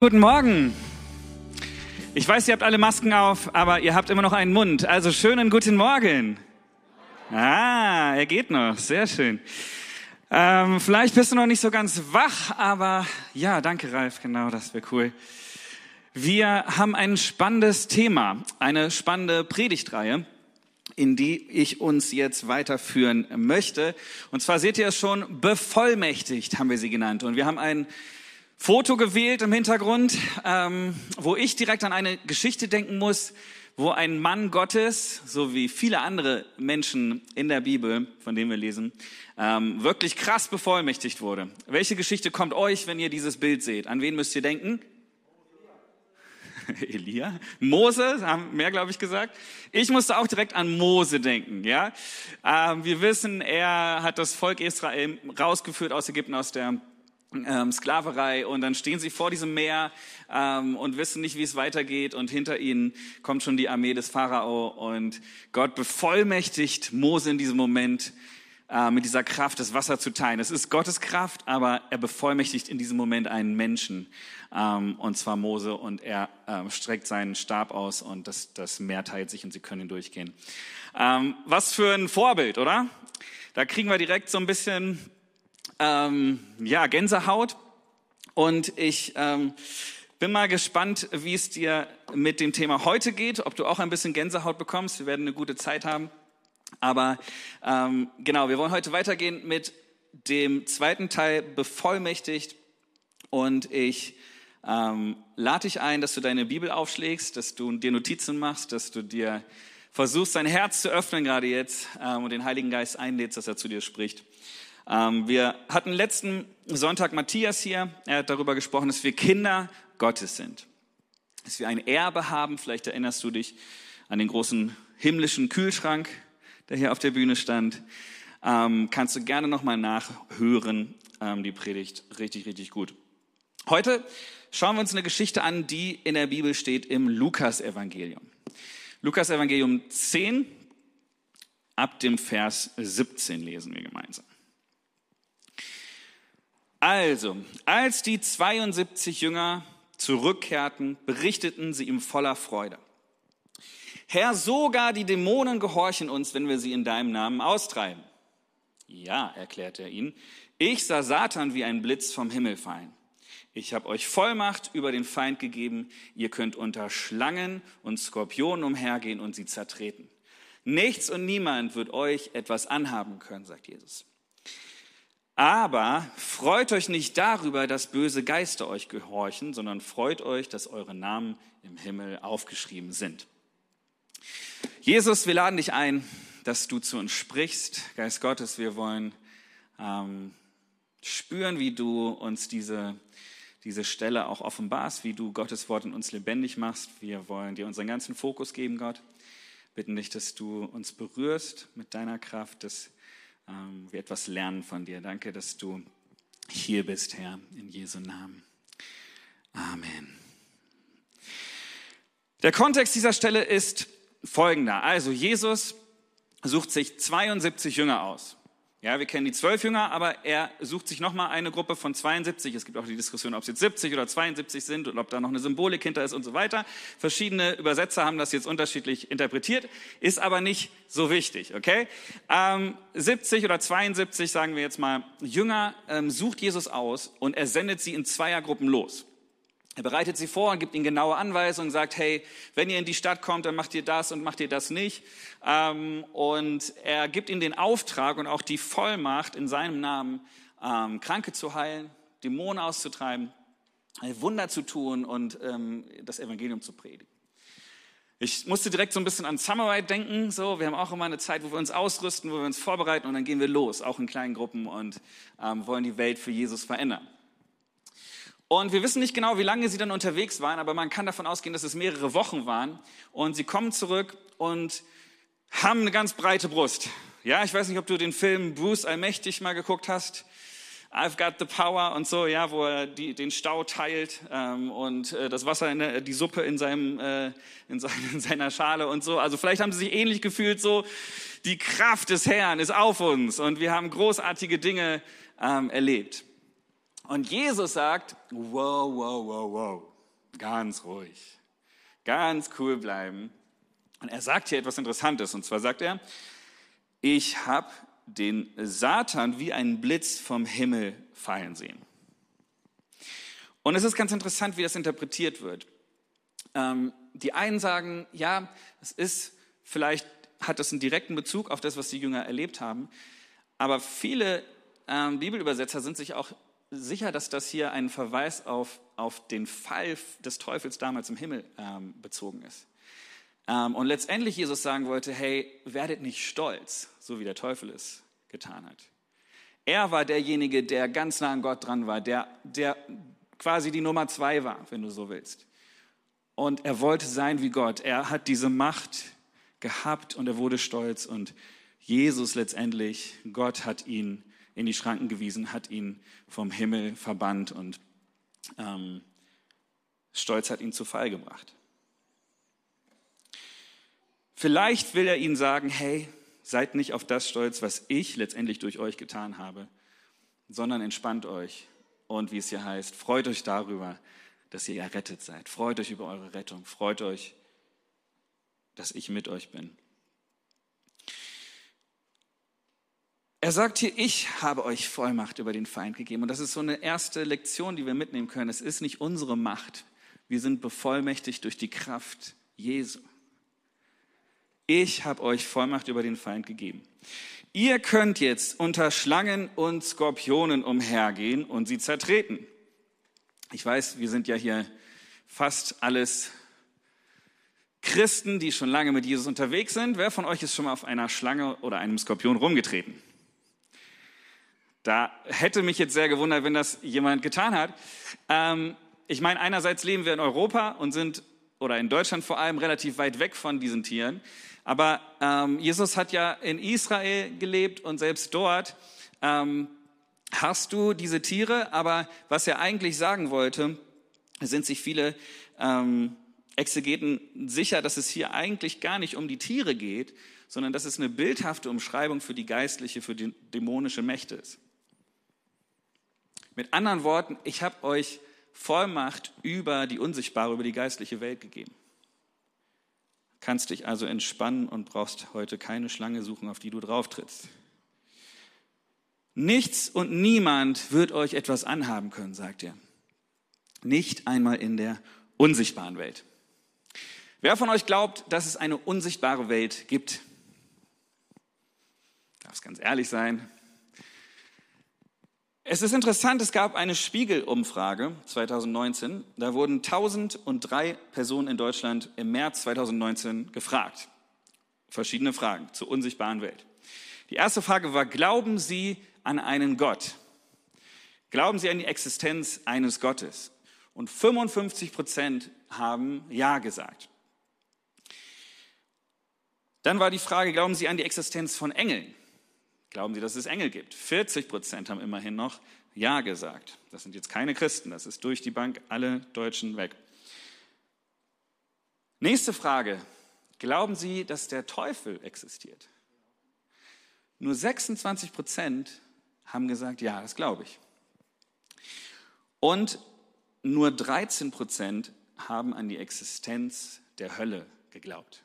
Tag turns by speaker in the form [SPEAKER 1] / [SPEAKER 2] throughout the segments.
[SPEAKER 1] Guten Morgen. Ich weiß, ihr habt alle Masken auf, aber ihr habt immer noch einen Mund. Also schönen guten Morgen. Ah, er geht noch. Sehr schön. Ähm, vielleicht bist du noch nicht so ganz wach, aber ja, danke Ralf, genau, das wäre cool. Wir haben ein spannendes Thema, eine spannende Predigtreihe, in die ich uns jetzt weiterführen möchte. Und zwar seht ihr es schon, bevollmächtigt haben wir sie genannt. Und wir haben ein Foto gewählt im Hintergrund, ähm, wo ich direkt an eine Geschichte denken muss, wo ein Mann Gottes, so wie viele andere Menschen in der Bibel, von denen wir lesen, ähm, wirklich krass bevollmächtigt wurde. Welche Geschichte kommt euch, wenn ihr dieses Bild seht? An wen müsst ihr denken? Elia, Mose, haben mehr, glaube ich, gesagt. Ich musste auch direkt an Mose denken. Ja, ähm, wir wissen, er hat das Volk Israel rausgeführt aus Ägypten, aus der ähm, Sklaverei und dann stehen sie vor diesem Meer ähm, und wissen nicht, wie es weitergeht und hinter ihnen kommt schon die Armee des Pharao und Gott bevollmächtigt Mose in diesem Moment äh, mit dieser Kraft das Wasser zu teilen. Es ist Gottes Kraft, aber er bevollmächtigt in diesem Moment einen Menschen ähm, und zwar Mose und er ähm, streckt seinen Stab aus und das, das Meer teilt sich und sie können durchgehen. Ähm, was für ein Vorbild, oder? Da kriegen wir direkt so ein bisschen ähm, ja, Gänsehaut. Und ich ähm, bin mal gespannt, wie es dir mit dem Thema heute geht, ob du auch ein bisschen Gänsehaut bekommst. Wir werden eine gute Zeit haben. Aber ähm, genau, wir wollen heute weitergehen mit dem zweiten Teil bevollmächtigt. Und ich ähm, lade dich ein, dass du deine Bibel aufschlägst, dass du dir Notizen machst, dass du dir versuchst, dein Herz zu öffnen gerade jetzt ähm, und den Heiligen Geist einlädst, dass er zu dir spricht. Ähm, wir hatten letzten Sonntag Matthias hier. Er hat darüber gesprochen, dass wir Kinder Gottes sind. Dass wir ein Erbe haben. Vielleicht erinnerst du dich an den großen himmlischen Kühlschrank, der hier auf der Bühne stand. Ähm, kannst du gerne nochmal nachhören. Ähm, die Predigt richtig, richtig gut. Heute schauen wir uns eine Geschichte an, die in der Bibel steht im Lukas-Evangelium. Lukas-Evangelium 10, ab dem Vers 17 lesen wir gemeinsam. Also, als die 72 Jünger zurückkehrten, berichteten sie ihm voller Freude. Herr, sogar die Dämonen gehorchen uns, wenn wir sie in deinem Namen austreiben. Ja, erklärte er ihnen, ich sah Satan wie ein Blitz vom Himmel fallen. Ich habe euch Vollmacht über den Feind gegeben. Ihr könnt unter Schlangen und Skorpionen umhergehen und sie zertreten. Nichts und niemand wird euch etwas anhaben können, sagt Jesus. Aber freut euch nicht darüber, dass böse Geister euch gehorchen, sondern freut euch, dass eure Namen im Himmel aufgeschrieben sind. Jesus, wir laden dich ein, dass du zu uns sprichst. Geist Gottes, wir wollen ähm, spüren, wie du uns diese, diese Stelle auch offenbarst, wie du Gottes Wort in uns lebendig machst. Wir wollen dir unseren ganzen Fokus geben, Gott. Bitten dich, dass du uns berührst mit deiner Kraft, dass ähm, wir etwas lernen von dir. Danke, dass du hier bist, Herr, in Jesu Namen. Amen. Der Kontext dieser Stelle ist folgender. Also Jesus sucht sich 72 Jünger aus. Ja, wir kennen die zwölf Jünger, aber er sucht sich nochmal eine Gruppe von 72. Es gibt auch die Diskussion, ob es jetzt 70 oder 72 sind und ob da noch eine Symbolik hinter ist und so weiter. Verschiedene Übersetzer haben das jetzt unterschiedlich interpretiert, ist aber nicht so wichtig, okay? Ähm, 70 oder 72, sagen wir jetzt mal, Jünger ähm, sucht Jesus aus und er sendet sie in Zweiergruppen los. Er bereitet sie vor und gibt ihnen genaue Anweisungen, sagt, hey, wenn ihr in die Stadt kommt, dann macht ihr das und macht ihr das nicht. Ähm, und er gibt ihnen den Auftrag und auch die Vollmacht, in seinem Namen ähm, Kranke zu heilen, Dämonen auszutreiben, Wunder zu tun und ähm, das Evangelium zu predigen. Ich musste direkt so ein bisschen an Samurai denken. So, wir haben auch immer eine Zeit, wo wir uns ausrüsten, wo wir uns vorbereiten und dann gehen wir los, auch in kleinen Gruppen und wollen die Welt für Jesus verändern. Und wir wissen nicht genau, wie lange sie dann unterwegs waren, aber man kann davon ausgehen, dass es mehrere Wochen waren. Und sie kommen zurück und haben eine ganz breite Brust. Ja, ich weiß nicht, ob du den Film Bruce Allmächtig mal geguckt hast. I've got the power und so, ja, wo er die, den Stau teilt ähm, und äh, das Wasser, in der, die Suppe in, seinem, äh, in, sein, in seiner Schale und so. Also vielleicht haben sie sich ähnlich gefühlt, so die Kraft des Herrn ist auf uns und wir haben großartige Dinge ähm, erlebt. Und Jesus sagt, wow, wow, wow, wow. Ganz ruhig. Ganz cool bleiben. Und er sagt hier etwas Interessantes. Und zwar sagt er, ich habe den Satan wie einen Blitz vom Himmel fallen sehen. Und es ist ganz interessant, wie das interpretiert wird. Ähm, die einen sagen, ja, es ist, vielleicht hat das einen direkten Bezug auf das, was die Jünger erlebt haben. Aber viele ähm, Bibelübersetzer sind sich auch sicher, dass das hier ein Verweis auf, auf den Fall des Teufels damals im Himmel ähm, bezogen ist. Ähm, und letztendlich Jesus sagen wollte, hey, werdet nicht stolz, so wie der Teufel es getan hat. Er war derjenige, der ganz nah an Gott dran war, der, der quasi die Nummer zwei war, wenn du so willst. Und er wollte sein wie Gott. Er hat diese Macht gehabt und er wurde stolz. Und Jesus letztendlich, Gott hat ihn in die Schranken gewiesen, hat ihn vom Himmel verbannt und ähm, Stolz hat ihn zu Fall gebracht. Vielleicht will er ihnen sagen, hey, seid nicht auf das stolz, was ich letztendlich durch euch getan habe, sondern entspannt euch und wie es hier heißt, freut euch darüber, dass ihr errettet seid. Freut euch über eure Rettung. Freut euch, dass ich mit euch bin. Er sagt hier, ich habe euch Vollmacht über den Feind gegeben. Und das ist so eine erste Lektion, die wir mitnehmen können. Es ist nicht unsere Macht. Wir sind bevollmächtigt durch die Kraft Jesu. Ich habe euch Vollmacht über den Feind gegeben. Ihr könnt jetzt unter Schlangen und Skorpionen umhergehen und sie zertreten. Ich weiß, wir sind ja hier fast alles Christen, die schon lange mit Jesus unterwegs sind. Wer von euch ist schon mal auf einer Schlange oder einem Skorpion rumgetreten? Da hätte mich jetzt sehr gewundert, wenn das jemand getan hat. Ähm, ich meine, einerseits leben wir in Europa und sind, oder in Deutschland vor allem, relativ weit weg von diesen Tieren. Aber ähm, Jesus hat ja in Israel gelebt und selbst dort ähm, hast du diese Tiere. Aber was er eigentlich sagen wollte, sind sich viele ähm, Exegeten sicher, dass es hier eigentlich gar nicht um die Tiere geht, sondern dass es eine bildhafte Umschreibung für die geistliche, für die dämonische Mächte ist. Mit anderen Worten, ich habe euch Vollmacht über die unsichtbare, über die geistliche Welt gegeben. Kannst dich also entspannen und brauchst heute keine Schlange suchen, auf die du drauf trittst. Nichts und niemand wird euch etwas anhaben können, sagt er. Nicht einmal in der unsichtbaren Welt. Wer von euch glaubt, dass es eine unsichtbare Welt gibt? Darf es ganz ehrlich sein? Es ist interessant, es gab eine Spiegelumfrage 2019. Da wurden 1003 Personen in Deutschland im März 2019 gefragt. Verschiedene Fragen zur unsichtbaren Welt. Die erste Frage war, glauben Sie an einen Gott? Glauben Sie an die Existenz eines Gottes? Und 55 Prozent haben Ja gesagt. Dann war die Frage, glauben Sie an die Existenz von Engeln? Glauben Sie, dass es Engel gibt? 40 Prozent haben immerhin noch Ja gesagt. Das sind jetzt keine Christen, das ist durch die Bank alle Deutschen weg. Nächste Frage. Glauben Sie, dass der Teufel existiert? Nur 26 Prozent haben gesagt, ja, das glaube ich. Und nur 13 Prozent haben an die Existenz der Hölle geglaubt.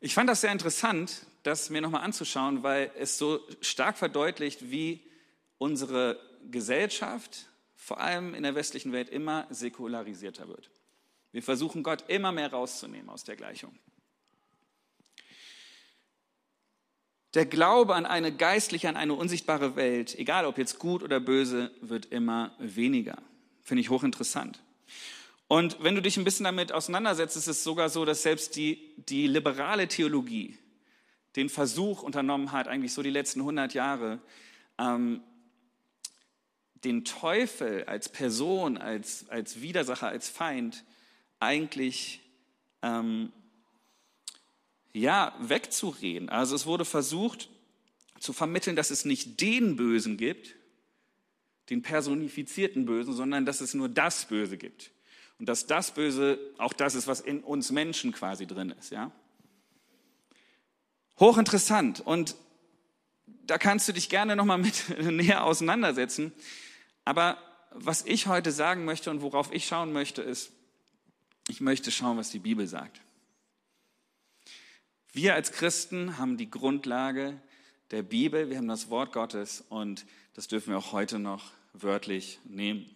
[SPEAKER 1] Ich fand das sehr interessant, das mir nochmal anzuschauen, weil es so stark verdeutlicht, wie unsere Gesellschaft, vor allem in der westlichen Welt, immer säkularisierter wird. Wir versuchen Gott immer mehr rauszunehmen aus der Gleichung. Der Glaube an eine geistliche, an eine unsichtbare Welt, egal ob jetzt gut oder böse, wird immer weniger. Finde ich hochinteressant. Und wenn du dich ein bisschen damit auseinandersetzt, ist es sogar so, dass selbst die, die liberale Theologie, den Versuch unternommen hat, eigentlich so die letzten 100 Jahre, ähm, den Teufel als Person, als, als Widersacher, als Feind eigentlich ähm, ja, wegzureden. Also es wurde versucht zu vermitteln, dass es nicht den Bösen gibt, den personifizierten Bösen, sondern dass es nur das Böse gibt. Und dass das Böse auch das ist, was in uns Menschen quasi drin ist. Ja? Hochinteressant. Und da kannst du dich gerne nochmal mit näher auseinandersetzen. Aber was ich heute sagen möchte und worauf ich schauen möchte, ist, ich möchte schauen, was die Bibel sagt. Wir als Christen haben die Grundlage der Bibel, wir haben das Wort Gottes und das dürfen wir auch heute noch wörtlich nehmen.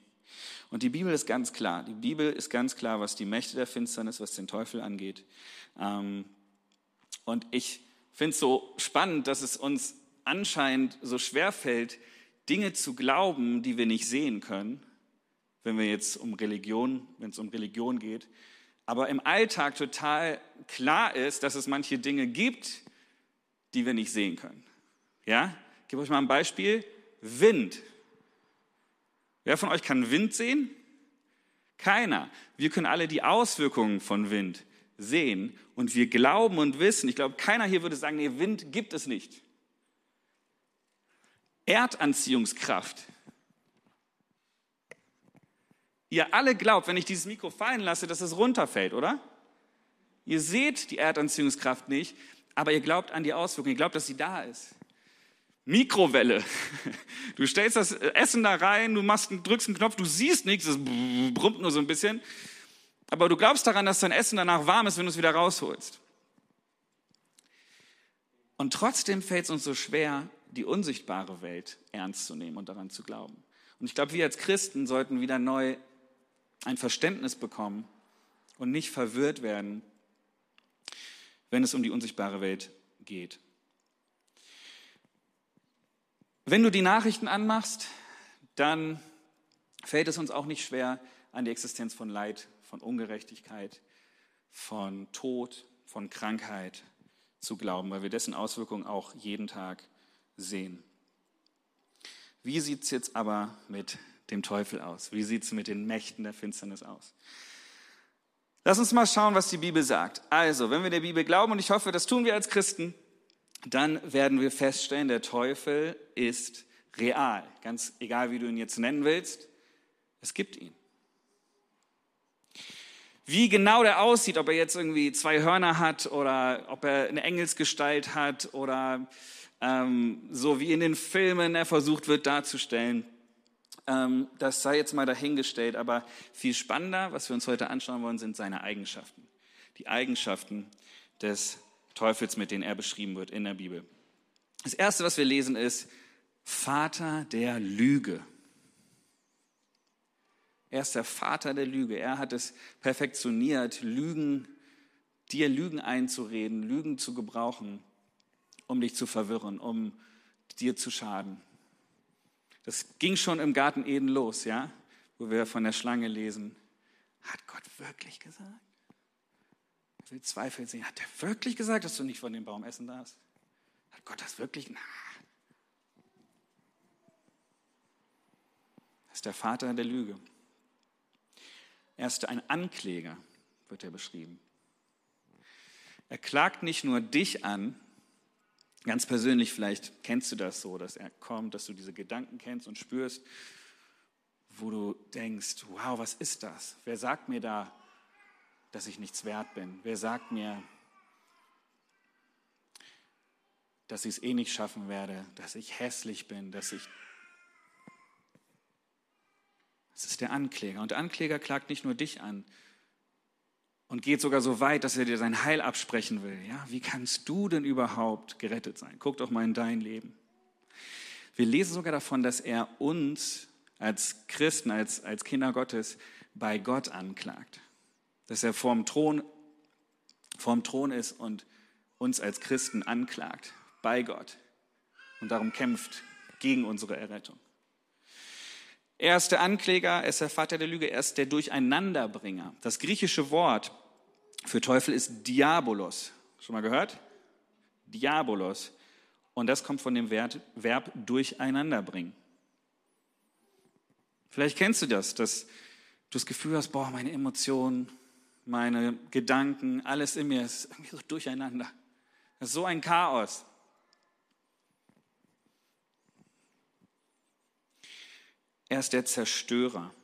[SPEAKER 1] Und die Bibel ist ganz klar. Die Bibel ist ganz klar, was die Mächte der Finsternis, was den Teufel angeht. Ähm, und ich finde es so spannend, dass es uns anscheinend so schwer fällt, Dinge zu glauben, die wir nicht sehen können, wenn wir jetzt um Religion, wenn es um Religion geht, aber im Alltag total klar ist, dass es manche Dinge gibt, die wir nicht sehen können. Ja? Ich gebe euch mal ein Beispiel. Wind. Wer von euch kann Wind sehen? Keiner. Wir können alle die Auswirkungen von Wind sehen und wir glauben und wissen, ich glaube, keiner hier würde sagen, nee, Wind gibt es nicht. Erdanziehungskraft. Ihr alle glaubt, wenn ich dieses Mikro fallen lasse, dass es runterfällt, oder? Ihr seht die Erdanziehungskraft nicht, aber ihr glaubt an die Auswirkungen, ihr glaubt, dass sie da ist. Mikrowelle. Du stellst das Essen da rein, du machst, drückst einen Knopf, du siehst nichts, es brummt nur so ein bisschen. Aber du glaubst daran, dass dein Essen danach warm ist, wenn du es wieder rausholst. Und trotzdem fällt es uns so schwer, die unsichtbare Welt ernst zu nehmen und daran zu glauben. Und ich glaube, wir als Christen sollten wieder neu ein Verständnis bekommen und nicht verwirrt werden, wenn es um die unsichtbare Welt geht. Wenn du die Nachrichten anmachst, dann fällt es uns auch nicht schwer, an die Existenz von Leid, von Ungerechtigkeit, von Tod, von Krankheit zu glauben, weil wir dessen Auswirkungen auch jeden Tag sehen. Wie sieht es jetzt aber mit dem Teufel aus? Wie sieht es mit den Mächten der Finsternis aus? Lass uns mal schauen, was die Bibel sagt. Also, wenn wir der Bibel glauben, und ich hoffe, das tun wir als Christen, dann werden wir feststellen, der Teufel ist real. Ganz egal, wie du ihn jetzt nennen willst, es gibt ihn. Wie genau der aussieht, ob er jetzt irgendwie zwei Hörner hat oder ob er eine Engelsgestalt hat oder ähm, so wie in den Filmen er versucht wird darzustellen, ähm, das sei jetzt mal dahingestellt. Aber viel spannender, was wir uns heute anschauen wollen, sind seine Eigenschaften. Die Eigenschaften des Teufels, mit denen er beschrieben wird in der Bibel. Das Erste, was wir lesen, ist Vater der Lüge. Er ist der Vater der Lüge. Er hat es perfektioniert, Lügen, dir Lügen einzureden, Lügen zu gebrauchen, um dich zu verwirren, um dir zu schaden. Das ging schon im Garten Eden los, ja, wo wir von der Schlange lesen. Hat Gott wirklich gesagt? Ich will Zweifel sehen. Hat er wirklich gesagt, dass du nicht von dem Baum essen darfst? Hat Gott das wirklich? Na. Das ist der Vater der Lüge. Er ist ein Ankläger, wird er beschrieben. Er klagt nicht nur dich an, ganz persönlich vielleicht kennst du das so, dass er kommt, dass du diese Gedanken kennst und spürst, wo du denkst, wow, was ist das? Wer sagt mir da, dass ich nichts wert bin? Wer sagt mir, dass ich es eh nicht schaffen werde, dass ich hässlich bin, dass ich... Das ist der Ankläger. Und der Ankläger klagt nicht nur dich an und geht sogar so weit, dass er dir sein Heil absprechen will. Ja, wie kannst du denn überhaupt gerettet sein? Guck doch mal in dein Leben. Wir lesen sogar davon, dass er uns als Christen, als, als Kinder Gottes bei Gott anklagt dass er vorm Thron, vorm Thron ist und uns als Christen anklagt bei Gott und darum kämpft gegen unsere Errettung. Er ist der Ankläger, er ist der Vater der Lüge, er ist der Durcheinanderbringer. Das griechische Wort für Teufel ist Diabolos. Schon mal gehört? Diabolos. Und das kommt von dem Verb durcheinanderbringen. Vielleicht kennst du das, dass du das Gefühl hast, boah, meine Emotionen, meine Gedanken, alles in mir ist irgendwie so durcheinander. Das ist so ein Chaos. Er ist der Zerstörer.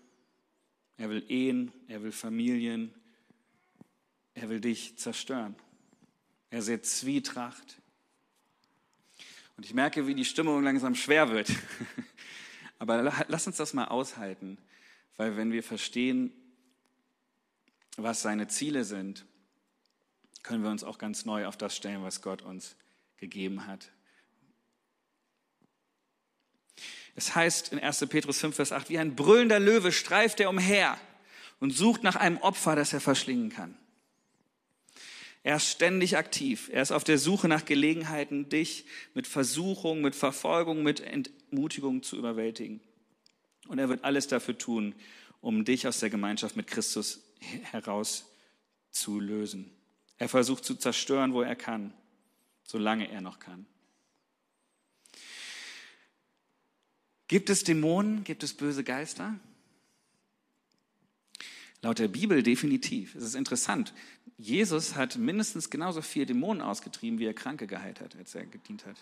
[SPEAKER 1] Er will Ehen, er will Familien, er will dich zerstören. Er sieht Zwietracht. Und ich merke, wie die Stimmung langsam schwer wird. Aber lass uns das mal aushalten, weil wenn wir verstehen, was seine Ziele sind, können wir uns auch ganz neu auf das stellen, was Gott uns gegeben hat. Es heißt in 1. Petrus 5, Vers 8, wie ein brüllender Löwe streift er umher und sucht nach einem Opfer, das er verschlingen kann. Er ist ständig aktiv. Er ist auf der Suche nach Gelegenheiten, dich mit Versuchung, mit Verfolgung, mit Entmutigung zu überwältigen. Und er wird alles dafür tun, um dich aus der Gemeinschaft mit Christus herauszulösen. Er versucht zu zerstören, wo er kann, solange er noch kann. Gibt es Dämonen? Gibt es böse Geister? Laut der Bibel definitiv. Es ist interessant. Jesus hat mindestens genauso viel Dämonen ausgetrieben, wie er Kranke geheilt hat, als er gedient hat.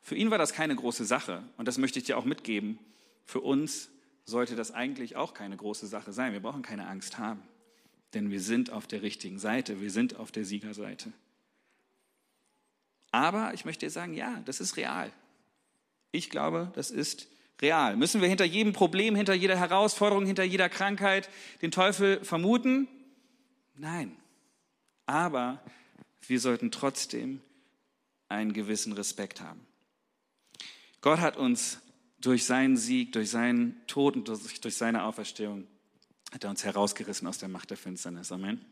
[SPEAKER 1] Für ihn war das keine große Sache. Und das möchte ich dir auch mitgeben. Für uns sollte das eigentlich auch keine große Sache sein. Wir brauchen keine Angst haben. Denn wir sind auf der richtigen Seite. Wir sind auf der Siegerseite. Aber ich möchte dir sagen, ja, das ist real. Ich glaube, das ist real. Müssen wir hinter jedem Problem, hinter jeder Herausforderung, hinter jeder Krankheit den Teufel vermuten? Nein. Aber wir sollten trotzdem einen gewissen Respekt haben. Gott hat uns durch seinen Sieg, durch seinen Tod und durch seine Auferstehung, hat er uns herausgerissen aus der Macht der Finsternis. Amen.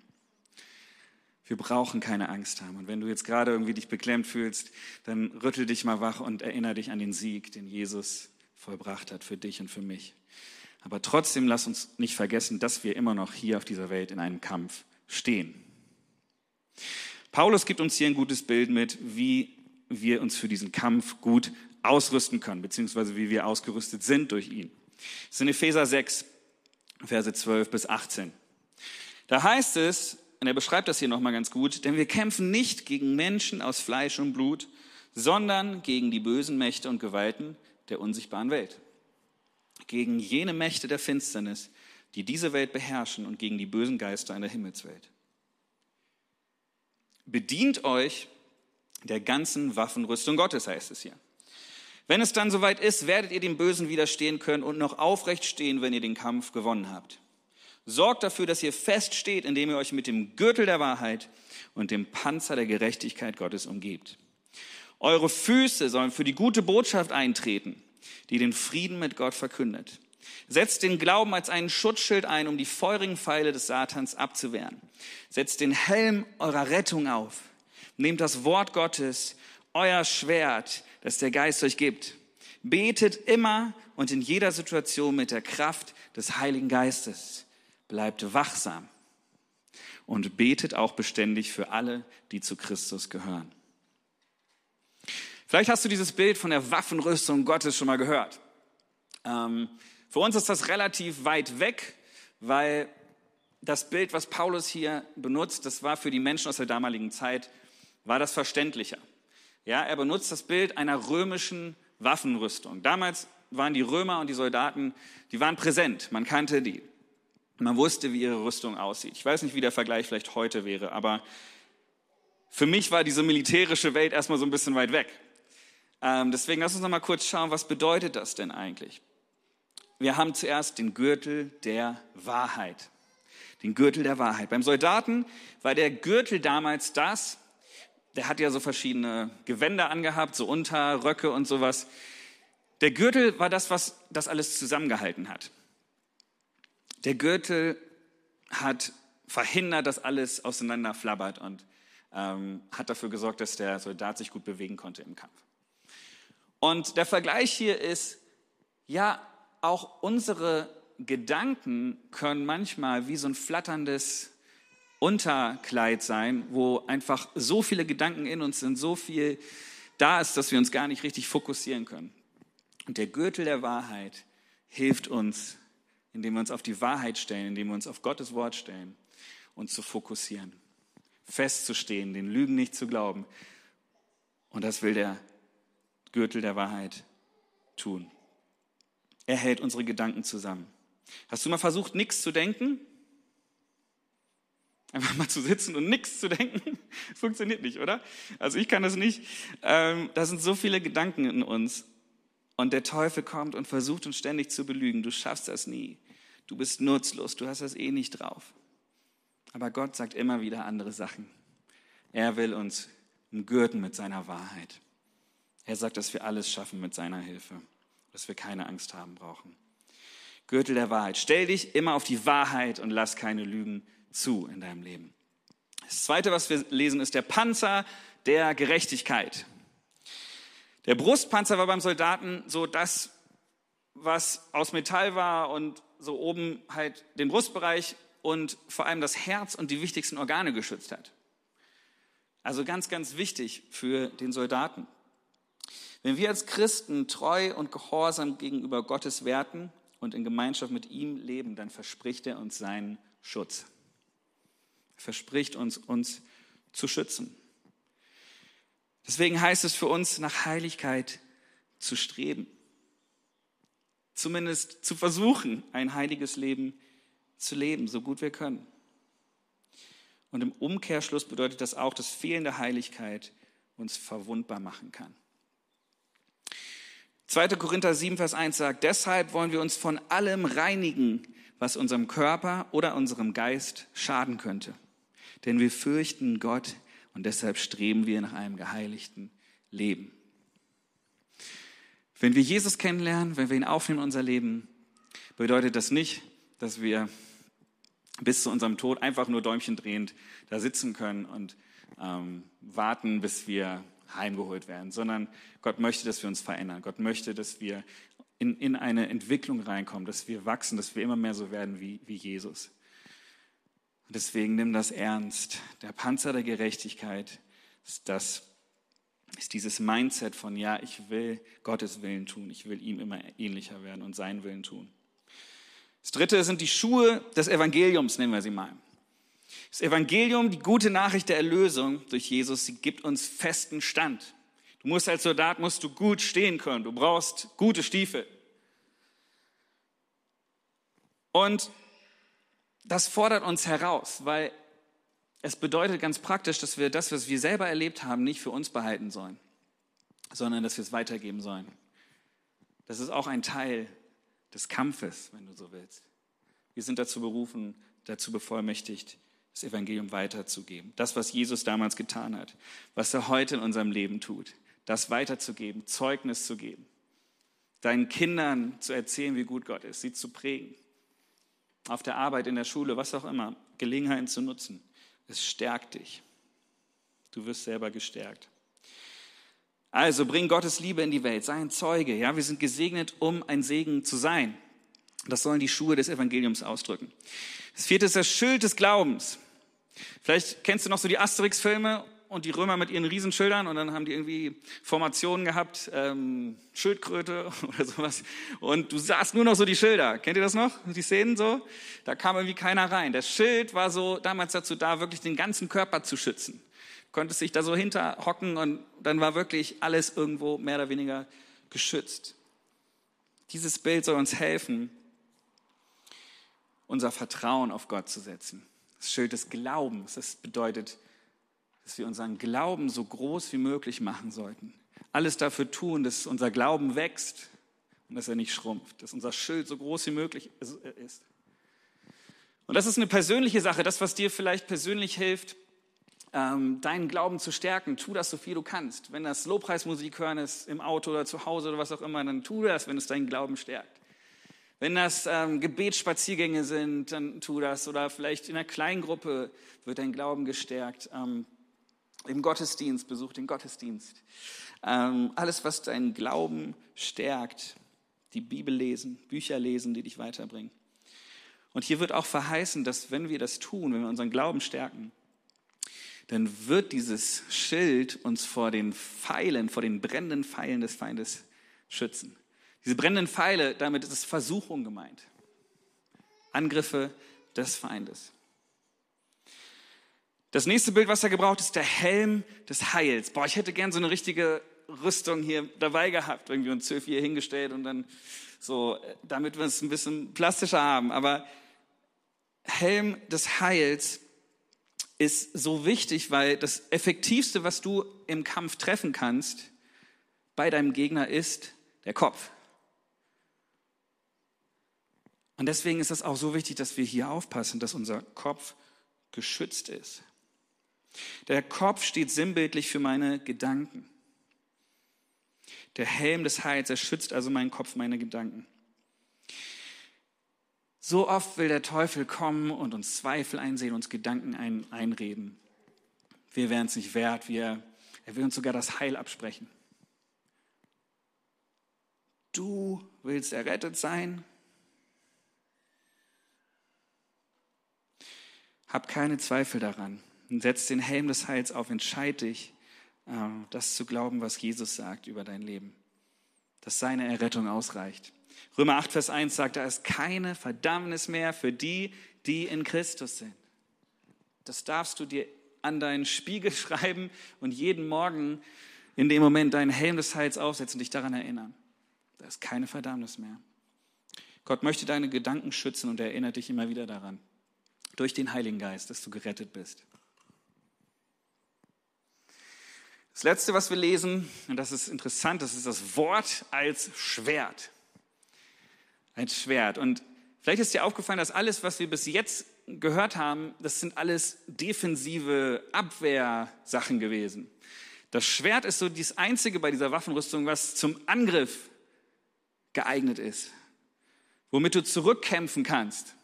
[SPEAKER 1] Wir brauchen keine Angst haben. Und wenn du jetzt gerade irgendwie dich beklemmt fühlst, dann rüttel dich mal wach und erinnere dich an den Sieg, den Jesus vollbracht hat für dich und für mich. Aber trotzdem lass uns nicht vergessen, dass wir immer noch hier auf dieser Welt in einem Kampf stehen. Paulus gibt uns hier ein gutes Bild mit, wie wir uns für diesen Kampf gut ausrüsten können, beziehungsweise wie wir ausgerüstet sind durch ihn. Das ist in Epheser 6, Verse 12 bis 18. Da heißt es, und er beschreibt das hier nochmal ganz gut, denn wir kämpfen nicht gegen Menschen aus Fleisch und Blut, sondern gegen die bösen Mächte und Gewalten der unsichtbaren Welt. Gegen jene Mächte der Finsternis, die diese Welt beherrschen und gegen die bösen Geister in der Himmelswelt. Bedient euch der ganzen Waffenrüstung Gottes, heißt es hier. Wenn es dann soweit ist, werdet ihr dem Bösen widerstehen können und noch aufrecht stehen, wenn ihr den Kampf gewonnen habt. Sorgt dafür, dass ihr fest steht, indem ihr euch mit dem Gürtel der Wahrheit und dem Panzer der Gerechtigkeit Gottes umgebt. Eure Füße sollen für die gute Botschaft eintreten, die den Frieden mit Gott verkündet. Setzt den Glauben als einen Schutzschild ein, um die feurigen Pfeile des Satans abzuwehren. Setzt den Helm eurer Rettung auf. Nehmt das Wort Gottes, euer Schwert, das der Geist euch gibt. Betet immer und in jeder Situation mit der Kraft des Heiligen Geistes bleibt wachsam und betet auch beständig für alle, die zu Christus gehören. Vielleicht hast du dieses Bild von der Waffenrüstung Gottes schon mal gehört. Ähm, für uns ist das relativ weit weg, weil das Bild, was Paulus hier benutzt, das war für die Menschen aus der damaligen Zeit, war das verständlicher. Ja, er benutzt das Bild einer römischen Waffenrüstung. Damals waren die Römer und die Soldaten, die waren präsent. Man kannte die. Man wusste, wie ihre Rüstung aussieht. Ich weiß nicht, wie der Vergleich vielleicht heute wäre, aber für mich war diese militärische Welt erstmal so ein bisschen weit weg. Ähm, deswegen lass uns noch mal kurz schauen, was bedeutet das denn eigentlich? Wir haben zuerst den Gürtel der Wahrheit. Den Gürtel der Wahrheit. Beim Soldaten war der Gürtel damals das, der hat ja so verschiedene Gewänder angehabt, so Unterröcke und sowas. Der Gürtel war das, was das alles zusammengehalten hat. Der Gürtel hat verhindert, dass alles auseinander flabbert und ähm, hat dafür gesorgt, dass der Soldat sich gut bewegen konnte im Kampf. Und der Vergleich hier ist, ja, auch unsere Gedanken können manchmal wie so ein flatterndes Unterkleid sein, wo einfach so viele Gedanken in uns sind, so viel da ist, dass wir uns gar nicht richtig fokussieren können. Und der Gürtel der Wahrheit hilft uns, indem wir uns auf die Wahrheit stellen, indem wir uns auf Gottes Wort stellen, uns zu fokussieren, festzustehen, den Lügen nicht zu glauben. Und das will der Gürtel der Wahrheit tun. Er hält unsere Gedanken zusammen. Hast du mal versucht, nichts zu denken? Einfach mal zu sitzen und nichts zu denken? Das funktioniert nicht, oder? Also ich kann das nicht. Ähm, da sind so viele Gedanken in uns. und der Teufel kommt und versucht uns ständig zu belügen. Du schaffst das nie. Du bist nutzlos. Du hast das eh nicht drauf. Aber Gott sagt immer wieder andere Sachen. Er will uns umgürten mit seiner Wahrheit. Er sagt, dass wir alles schaffen mit seiner Hilfe, dass wir keine Angst haben brauchen. Gürtel der Wahrheit. Stell dich immer auf die Wahrheit und lass keine Lügen zu in deinem Leben. Das Zweite, was wir lesen, ist der Panzer der Gerechtigkeit. Der Brustpanzer war beim Soldaten so das, was aus Metall war und so oben halt den Brustbereich und vor allem das Herz und die wichtigsten Organe geschützt hat. Also ganz, ganz wichtig für den Soldaten. Wenn wir als Christen treu und gehorsam gegenüber Gottes Werten und in Gemeinschaft mit ihm leben, dann verspricht er uns seinen Schutz. Er verspricht uns, uns zu schützen. Deswegen heißt es für uns, nach Heiligkeit zu streben. Zumindest zu versuchen, ein heiliges Leben zu leben, so gut wir können. Und im Umkehrschluss bedeutet das auch, dass fehlende Heiligkeit uns verwundbar machen kann. 2. Korinther 7, Vers 1 sagt, deshalb wollen wir uns von allem reinigen, was unserem Körper oder unserem Geist schaden könnte. Denn wir fürchten Gott und deshalb streben wir nach einem geheiligten Leben. Wenn wir Jesus kennenlernen, wenn wir ihn aufnehmen in unser Leben, bedeutet das nicht, dass wir bis zu unserem Tod einfach nur Däumchen drehend da sitzen können und ähm, warten, bis wir heimgeholt werden, sondern Gott möchte, dass wir uns verändern. Gott möchte, dass wir in, in eine Entwicklung reinkommen, dass wir wachsen, dass wir immer mehr so werden wie, wie Jesus. Und deswegen nimm das ernst. Der Panzer der Gerechtigkeit ist das, ist dieses Mindset von, ja, ich will Gottes Willen tun, ich will ihm immer ähnlicher werden und seinen Willen tun. Das dritte sind die Schuhe des Evangeliums, nennen wir sie mal. Das Evangelium, die gute Nachricht der Erlösung durch Jesus, sie gibt uns festen Stand. Du musst als Soldat musst du gut stehen können. Du brauchst gute Stiefel. Und das fordert uns heraus, weil es bedeutet ganz praktisch, dass wir das, was wir selber erlebt haben, nicht für uns behalten sollen, sondern dass wir es weitergeben sollen. Das ist auch ein Teil des Kampfes, wenn du so willst. Wir sind dazu berufen, dazu bevollmächtigt, das Evangelium weiterzugeben. Das, was Jesus damals getan hat, was er heute in unserem Leben tut, das weiterzugeben, Zeugnis zu geben, deinen Kindern zu erzählen, wie gut Gott ist, sie zu prägen, auf der Arbeit, in der Schule, was auch immer, Gelegenheiten zu nutzen. Es stärkt dich. Du wirst selber gestärkt. Also bring Gottes Liebe in die Welt, sei ein Zeuge. Ja, wir sind gesegnet, um ein Segen zu sein. Das sollen die Schuhe des Evangeliums ausdrücken. Das vierte ist das Schild des Glaubens. Vielleicht kennst du noch so die Asterix-Filme und die Römer mit ihren Riesenschildern und dann haben die irgendwie Formationen gehabt, ähm, Schildkröte oder sowas. Und du sahst nur noch so die Schilder. Kennt ihr das noch? Die Szenen so? Da kam irgendwie keiner rein. Das Schild war so damals dazu da, wirklich den ganzen Körper zu schützen. Du konntest dich da so hinterhocken und dann war wirklich alles irgendwo mehr oder weniger geschützt. Dieses Bild soll uns helfen, unser Vertrauen auf Gott zu setzen. Das Schild des Glaubens, das bedeutet, dass wir unseren Glauben so groß wie möglich machen sollten. Alles dafür tun, dass unser Glauben wächst und dass er nicht schrumpft, dass unser Schild so groß wie möglich ist. Und das ist eine persönliche Sache, das, was dir vielleicht persönlich hilft, ähm, deinen Glauben zu stärken. Tu das so viel du kannst. Wenn das Lobpreismusik hören ist im Auto oder zu Hause oder was auch immer, dann tu das, wenn es deinen Glauben stärkt. Wenn das ähm, Gebetsspaziergänge sind, dann tu das. Oder vielleicht in einer Kleingruppe wird dein Glauben gestärkt. Ähm, im Gottesdienst, besuch den Gottesdienst. Ähm, alles, was deinen Glauben stärkt, die Bibel lesen, Bücher lesen, die dich weiterbringen. Und hier wird auch verheißen, dass wenn wir das tun, wenn wir unseren Glauben stärken, dann wird dieses Schild uns vor den Pfeilen, vor den brennenden Pfeilen des Feindes schützen. Diese brennenden Pfeile, damit ist es Versuchung gemeint. Angriffe des Feindes. Das nächste Bild, was er gebraucht, ist der Helm des Heils. Boah, ich hätte gern so eine richtige Rüstung hier dabei gehabt, irgendwie und Zöf hier hingestellt und dann so, damit wir es ein bisschen plastischer haben. Aber Helm des Heils ist so wichtig, weil das Effektivste, was du im Kampf treffen kannst bei deinem Gegner ist, der Kopf. Und deswegen ist es auch so wichtig, dass wir hier aufpassen, dass unser Kopf geschützt ist. Der Kopf steht sinnbildlich für meine Gedanken. Der Helm des Heils, er schützt also meinen Kopf, meine Gedanken. So oft will der Teufel kommen und uns Zweifel einsehen, uns Gedanken ein, einreden. Wir wären es nicht wert, wir, er will uns sogar das Heil absprechen. Du willst errettet sein? Hab keine Zweifel daran und setz den Helm des Heils auf. Entscheid dich, äh, das zu glauben, was Jesus sagt über dein Leben, dass seine Errettung ausreicht. Römer 8, Vers 1 sagt, da ist keine Verdammnis mehr für die, die in Christus sind. Das darfst du dir an deinen Spiegel schreiben und jeden Morgen in dem Moment deinen Helm des Heils aufsetzen und dich daran erinnern. Da ist keine Verdammnis mehr. Gott möchte deine Gedanken schützen und er erinnert dich immer wieder daran. Durch den Heiligen Geist, dass du gerettet bist. Das letzte, was wir lesen, und das ist interessant, das ist das Wort als Schwert. Ein Schwert. Und vielleicht ist dir aufgefallen, dass alles, was wir bis jetzt gehört haben, das sind alles defensive Abwehrsachen gewesen. Das Schwert ist so das Einzige bei dieser Waffenrüstung, was zum Angriff geeignet ist, womit du zurückkämpfen kannst.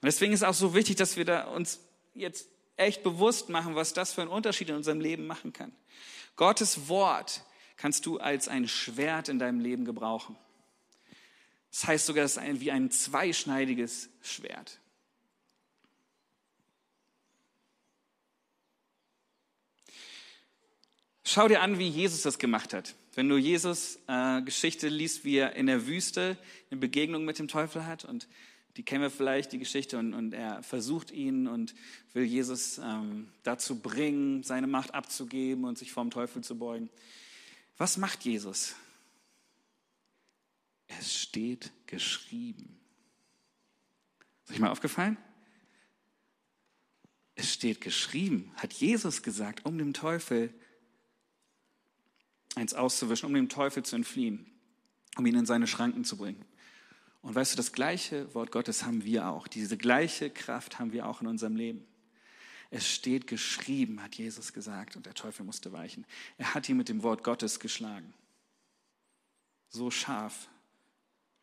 [SPEAKER 1] Und deswegen ist es auch so wichtig, dass wir da uns jetzt echt bewusst machen, was das für einen Unterschied in unserem Leben machen kann. Gottes Wort kannst du als ein Schwert in deinem Leben gebrauchen. Das heißt sogar, es ist wie ein zweischneidiges Schwert. Schau dir an, wie Jesus das gemacht hat. Wenn du Jesus äh, Geschichte liest, wie er in der Wüste eine Begegnung mit dem Teufel hat und die kennen wir vielleicht, die Geschichte, und, und er versucht ihn und will Jesus ähm, dazu bringen, seine Macht abzugeben und sich vom Teufel zu beugen. Was macht Jesus? Es steht geschrieben. Ist euch mal aufgefallen? Es steht geschrieben, hat Jesus gesagt, um dem Teufel eins auszuwischen, um dem Teufel zu entfliehen, um ihn in seine Schranken zu bringen. Und weißt du, das gleiche Wort Gottes haben wir auch. Diese gleiche Kraft haben wir auch in unserem Leben. Es steht geschrieben, hat Jesus gesagt, und der Teufel musste weichen. Er hat ihn mit dem Wort Gottes geschlagen. So scharf,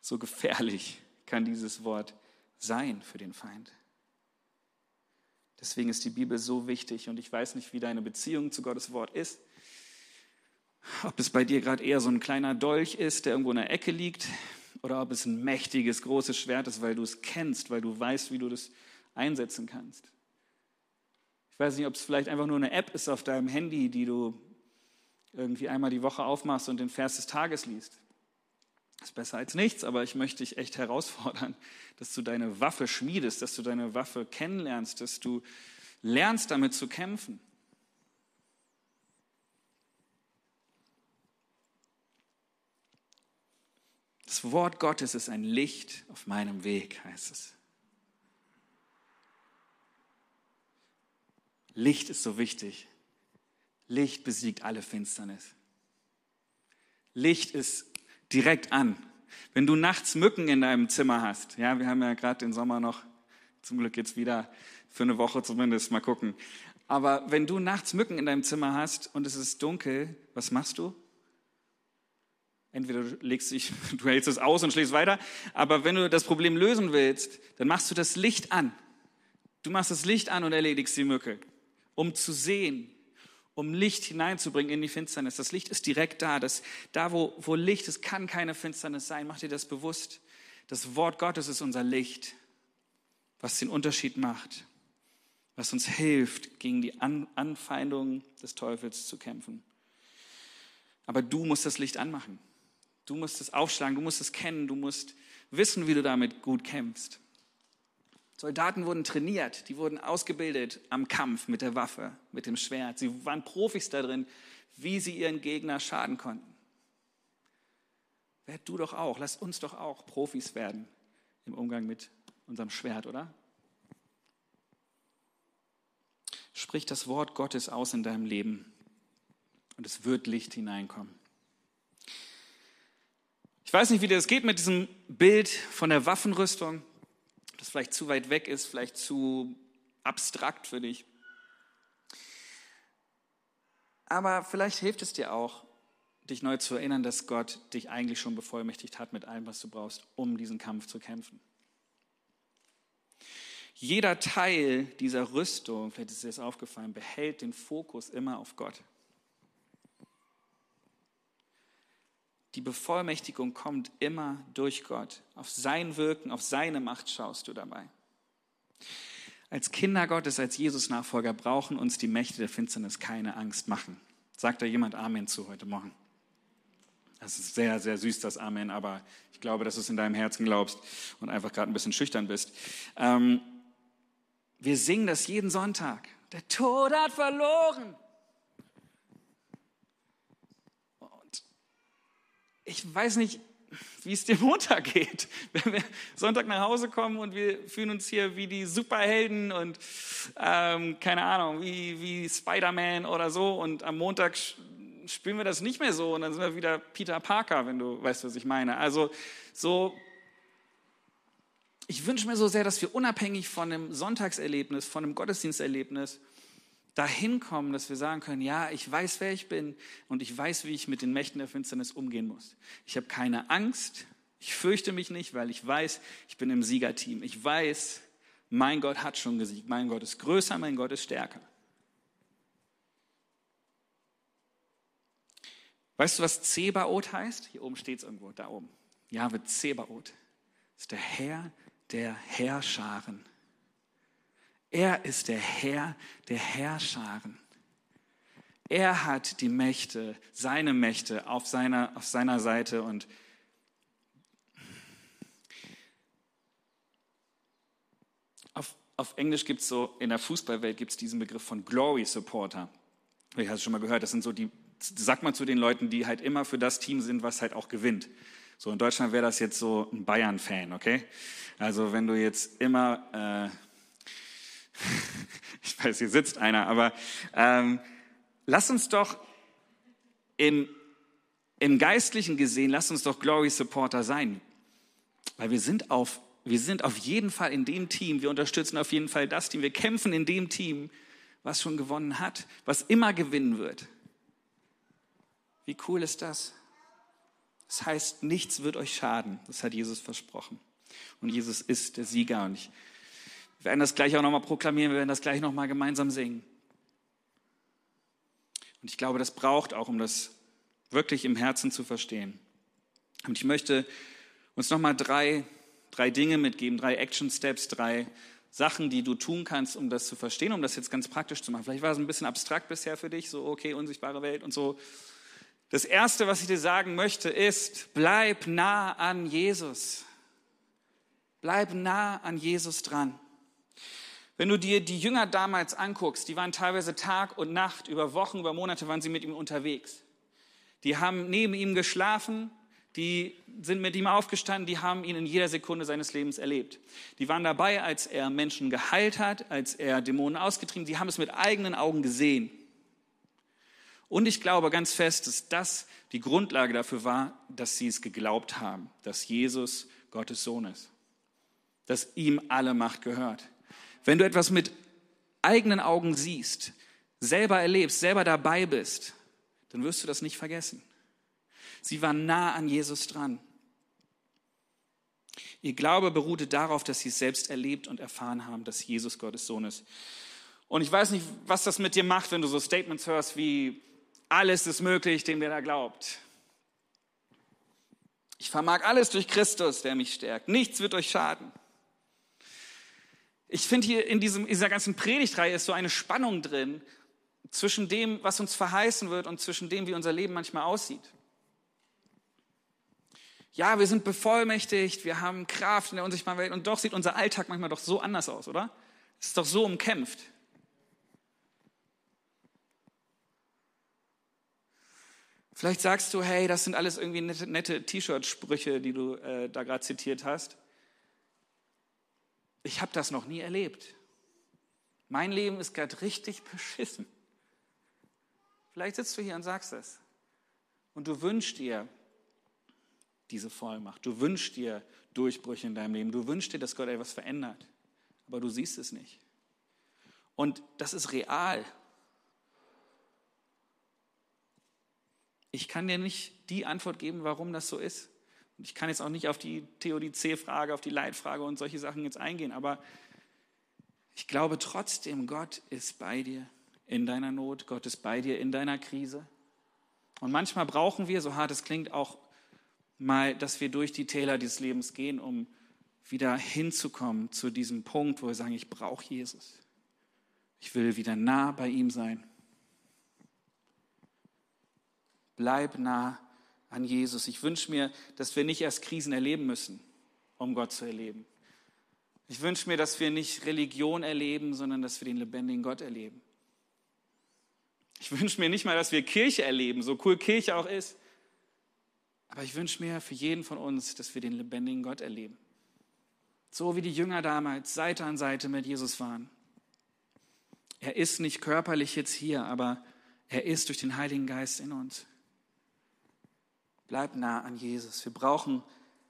[SPEAKER 1] so gefährlich kann dieses Wort sein für den Feind. Deswegen ist die Bibel so wichtig und ich weiß nicht, wie deine Beziehung zu Gottes Wort ist. Ob es bei dir gerade eher so ein kleiner Dolch ist, der irgendwo in der Ecke liegt, oder ob es ein mächtiges, großes Schwert ist, weil du es kennst, weil du weißt, wie du das einsetzen kannst. Ich weiß nicht, ob es vielleicht einfach nur eine App ist auf deinem Handy, die du irgendwie einmal die Woche aufmachst und den Vers des Tages liest. Das ist besser als nichts, aber ich möchte dich echt herausfordern, dass du deine Waffe schmiedest, dass du deine Waffe kennenlernst, dass du lernst, damit zu kämpfen. Das Wort Gottes ist ein Licht auf meinem Weg, heißt es. Licht ist so wichtig. Licht besiegt alle Finsternis. Licht ist direkt an. Wenn du nachts Mücken in deinem Zimmer hast, ja, wir haben ja gerade den Sommer noch, zum Glück jetzt wieder für eine Woche zumindest, mal gucken. Aber wenn du nachts Mücken in deinem Zimmer hast und es ist dunkel, was machst du? Entweder du legst dich, du hältst es aus und schläfst weiter, aber wenn du das Problem lösen willst, dann machst du das Licht an. Du machst das Licht an und erledigst die Mücke, um zu sehen, um Licht hineinzubringen in die Finsternis. Das Licht ist direkt da. Das, da, wo, wo Licht ist, kann keine Finsternis sein. Mach dir das bewusst. Das Wort Gottes ist unser Licht, was den Unterschied macht, was uns hilft, gegen die an Anfeindungen des Teufels zu kämpfen. Aber du musst das Licht anmachen. Du musst es aufschlagen, du musst es kennen, du musst wissen, wie du damit gut kämpfst. Soldaten wurden trainiert, die wurden ausgebildet am Kampf mit der Waffe, mit dem Schwert. Sie waren Profis darin, wie sie ihren Gegner schaden konnten. Werd du doch auch, lass uns doch auch Profis werden im Umgang mit unserem Schwert, oder? Sprich das Wort Gottes aus in deinem Leben und es wird Licht hineinkommen. Ich weiß nicht, wie dir das geht mit diesem Bild von der Waffenrüstung. Das vielleicht zu weit weg ist, vielleicht zu abstrakt für dich. Aber vielleicht hilft es dir auch, dich neu zu erinnern, dass Gott dich eigentlich schon bevollmächtigt hat mit allem, was du brauchst, um diesen Kampf zu kämpfen. Jeder Teil dieser Rüstung, vielleicht ist dir das aufgefallen, behält den Fokus immer auf Gott. Die Bevollmächtigung kommt immer durch Gott. Auf sein Wirken, auf seine Macht schaust du dabei. Als Kinder Gottes, als Jesus-Nachfolger brauchen uns die Mächte der Finsternis keine Angst machen. Sagt da jemand Amen zu heute Morgen? Das ist sehr, sehr süß, das Amen, aber ich glaube, dass du es in deinem Herzen glaubst und einfach gerade ein bisschen schüchtern bist. Ähm, wir singen das jeden Sonntag. Der Tod hat verloren. Ich weiß nicht, wie es dir Montag geht, wenn wir Sonntag nach Hause kommen und wir fühlen uns hier wie die Superhelden und ähm, keine Ahnung, wie, wie Spider-Man oder so. Und am Montag spielen wir das nicht mehr so. Und dann sind wir wieder Peter Parker, wenn du weißt, was ich meine. Also so, ich wünsche mir so sehr, dass wir unabhängig von einem Sonntagserlebnis, von einem Gottesdiensterlebnis, dahin kommen, dass wir sagen können, ja, ich weiß, wer ich bin und ich weiß, wie ich mit den Mächten der Finsternis umgehen muss. Ich habe keine Angst, ich fürchte mich nicht, weil ich weiß, ich bin im Siegerteam. Ich weiß, mein Gott hat schon gesiegt. Mein Gott ist größer, mein Gott ist stärker. Weißt du, was Zebaoth heißt? Hier oben steht es irgendwo, da oben. Jahwe Zebaoth ist der Herr der Herrscharen. Er ist der Herr der Herrscharen. Er hat die Mächte, seine Mächte auf seiner, auf seiner Seite und auf, auf Englisch gibt es so, in der Fußballwelt gibt es diesen Begriff von Glory Supporter. Ich habe es schon mal gehört, das sind so die, sagt man zu den Leuten, die halt immer für das Team sind, was halt auch gewinnt. So in Deutschland wäre das jetzt so ein Bayern-Fan, okay? Also wenn du jetzt immer äh, ich weiß, hier sitzt einer, aber ähm, lass uns doch im, im Geistlichen gesehen, lass uns doch Glory Supporter sein. Weil wir sind auf, wir sind auf jeden Fall in dem Team, wir unterstützen auf jeden Fall das Team, wir kämpfen in dem Team, was schon gewonnen hat, was immer gewinnen wird. Wie cool ist das? Das heißt, nichts wird euch schaden. Das hat Jesus versprochen. Und Jesus ist der Sieger. Und ich wir werden das gleich auch nochmal proklamieren, wir werden das gleich nochmal gemeinsam singen. Und ich glaube, das braucht auch, um das wirklich im Herzen zu verstehen. Und ich möchte uns nochmal drei, drei Dinge mitgeben, drei Action Steps, drei Sachen, die du tun kannst, um das zu verstehen, um das jetzt ganz praktisch zu machen. Vielleicht war es ein bisschen abstrakt bisher für dich, so okay, unsichtbare Welt und so. Das Erste, was ich dir sagen möchte, ist, bleib nah an Jesus. Bleib nah an Jesus dran. Wenn du dir die Jünger damals anguckst, die waren teilweise Tag und Nacht, über Wochen, über Monate waren sie mit ihm unterwegs. Die haben neben ihm geschlafen, die sind mit ihm aufgestanden, die haben ihn in jeder Sekunde seines Lebens erlebt. Die waren dabei, als er Menschen geheilt hat, als er Dämonen ausgetrieben, die haben es mit eigenen Augen gesehen. Und ich glaube ganz fest, dass das die Grundlage dafür war, dass sie es geglaubt haben, dass Jesus Gottes Sohn ist, dass ihm alle Macht gehört. Wenn du etwas mit eigenen Augen siehst, selber erlebst, selber dabei bist, dann wirst du das nicht vergessen. Sie waren nah an Jesus dran. Ihr Glaube beruhte darauf, dass sie es selbst erlebt und erfahren haben, dass Jesus Gottes Sohn ist. Und ich weiß nicht, was das mit dir macht, wenn du so Statements hörst wie, alles ist möglich, dem der da glaubt. Ich vermag alles durch Christus, der mich stärkt. Nichts wird euch schaden. Ich finde hier in, diesem, in dieser ganzen Predigtreihe ist so eine Spannung drin zwischen dem, was uns verheißen wird und zwischen dem, wie unser Leben manchmal aussieht. Ja, wir sind bevollmächtigt, wir haben Kraft in der unsichtbaren Welt und doch sieht unser Alltag manchmal doch so anders aus, oder? Es ist doch so umkämpft. Vielleicht sagst du, hey, das sind alles irgendwie nette, nette T-Shirt-Sprüche, die du äh, da gerade zitiert hast. Ich habe das noch nie erlebt. Mein Leben ist gerade richtig beschissen. Vielleicht sitzt du hier und sagst es. Und du wünschst dir, diese Vollmacht. Du wünschst dir Durchbrüche in deinem Leben. Du wünschst dir, dass Gott etwas verändert. Aber du siehst es nicht. Und das ist real. Ich kann dir nicht die Antwort geben, warum das so ist. Und ich kann jetzt auch nicht auf die Theodizee-Frage, auf die Leitfrage und solche Sachen jetzt eingehen. Aber ich glaube trotzdem, Gott ist bei dir in deiner Not. Gott ist bei dir in deiner Krise. Und manchmal brauchen wir, so hart es klingt, auch mal, dass wir durch die Täler dieses Lebens gehen, um wieder hinzukommen zu diesem Punkt, wo wir sagen, ich brauche Jesus. Ich will wieder nah bei ihm sein. Bleib nah an Jesus. Ich wünsche mir, dass wir nicht erst Krisen erleben müssen, um Gott zu erleben. Ich wünsche mir, dass wir nicht Religion erleben, sondern dass wir den lebendigen Gott erleben. Ich wünsche mir nicht mal, dass wir Kirche erleben, so cool Kirche auch ist. Aber ich wünsche mir für jeden von uns, dass wir den lebendigen Gott erleben. So wie die Jünger damals Seite an Seite mit Jesus waren. Er ist nicht körperlich jetzt hier, aber er ist durch den Heiligen Geist in uns. Bleib nah an Jesus. Wir brauchen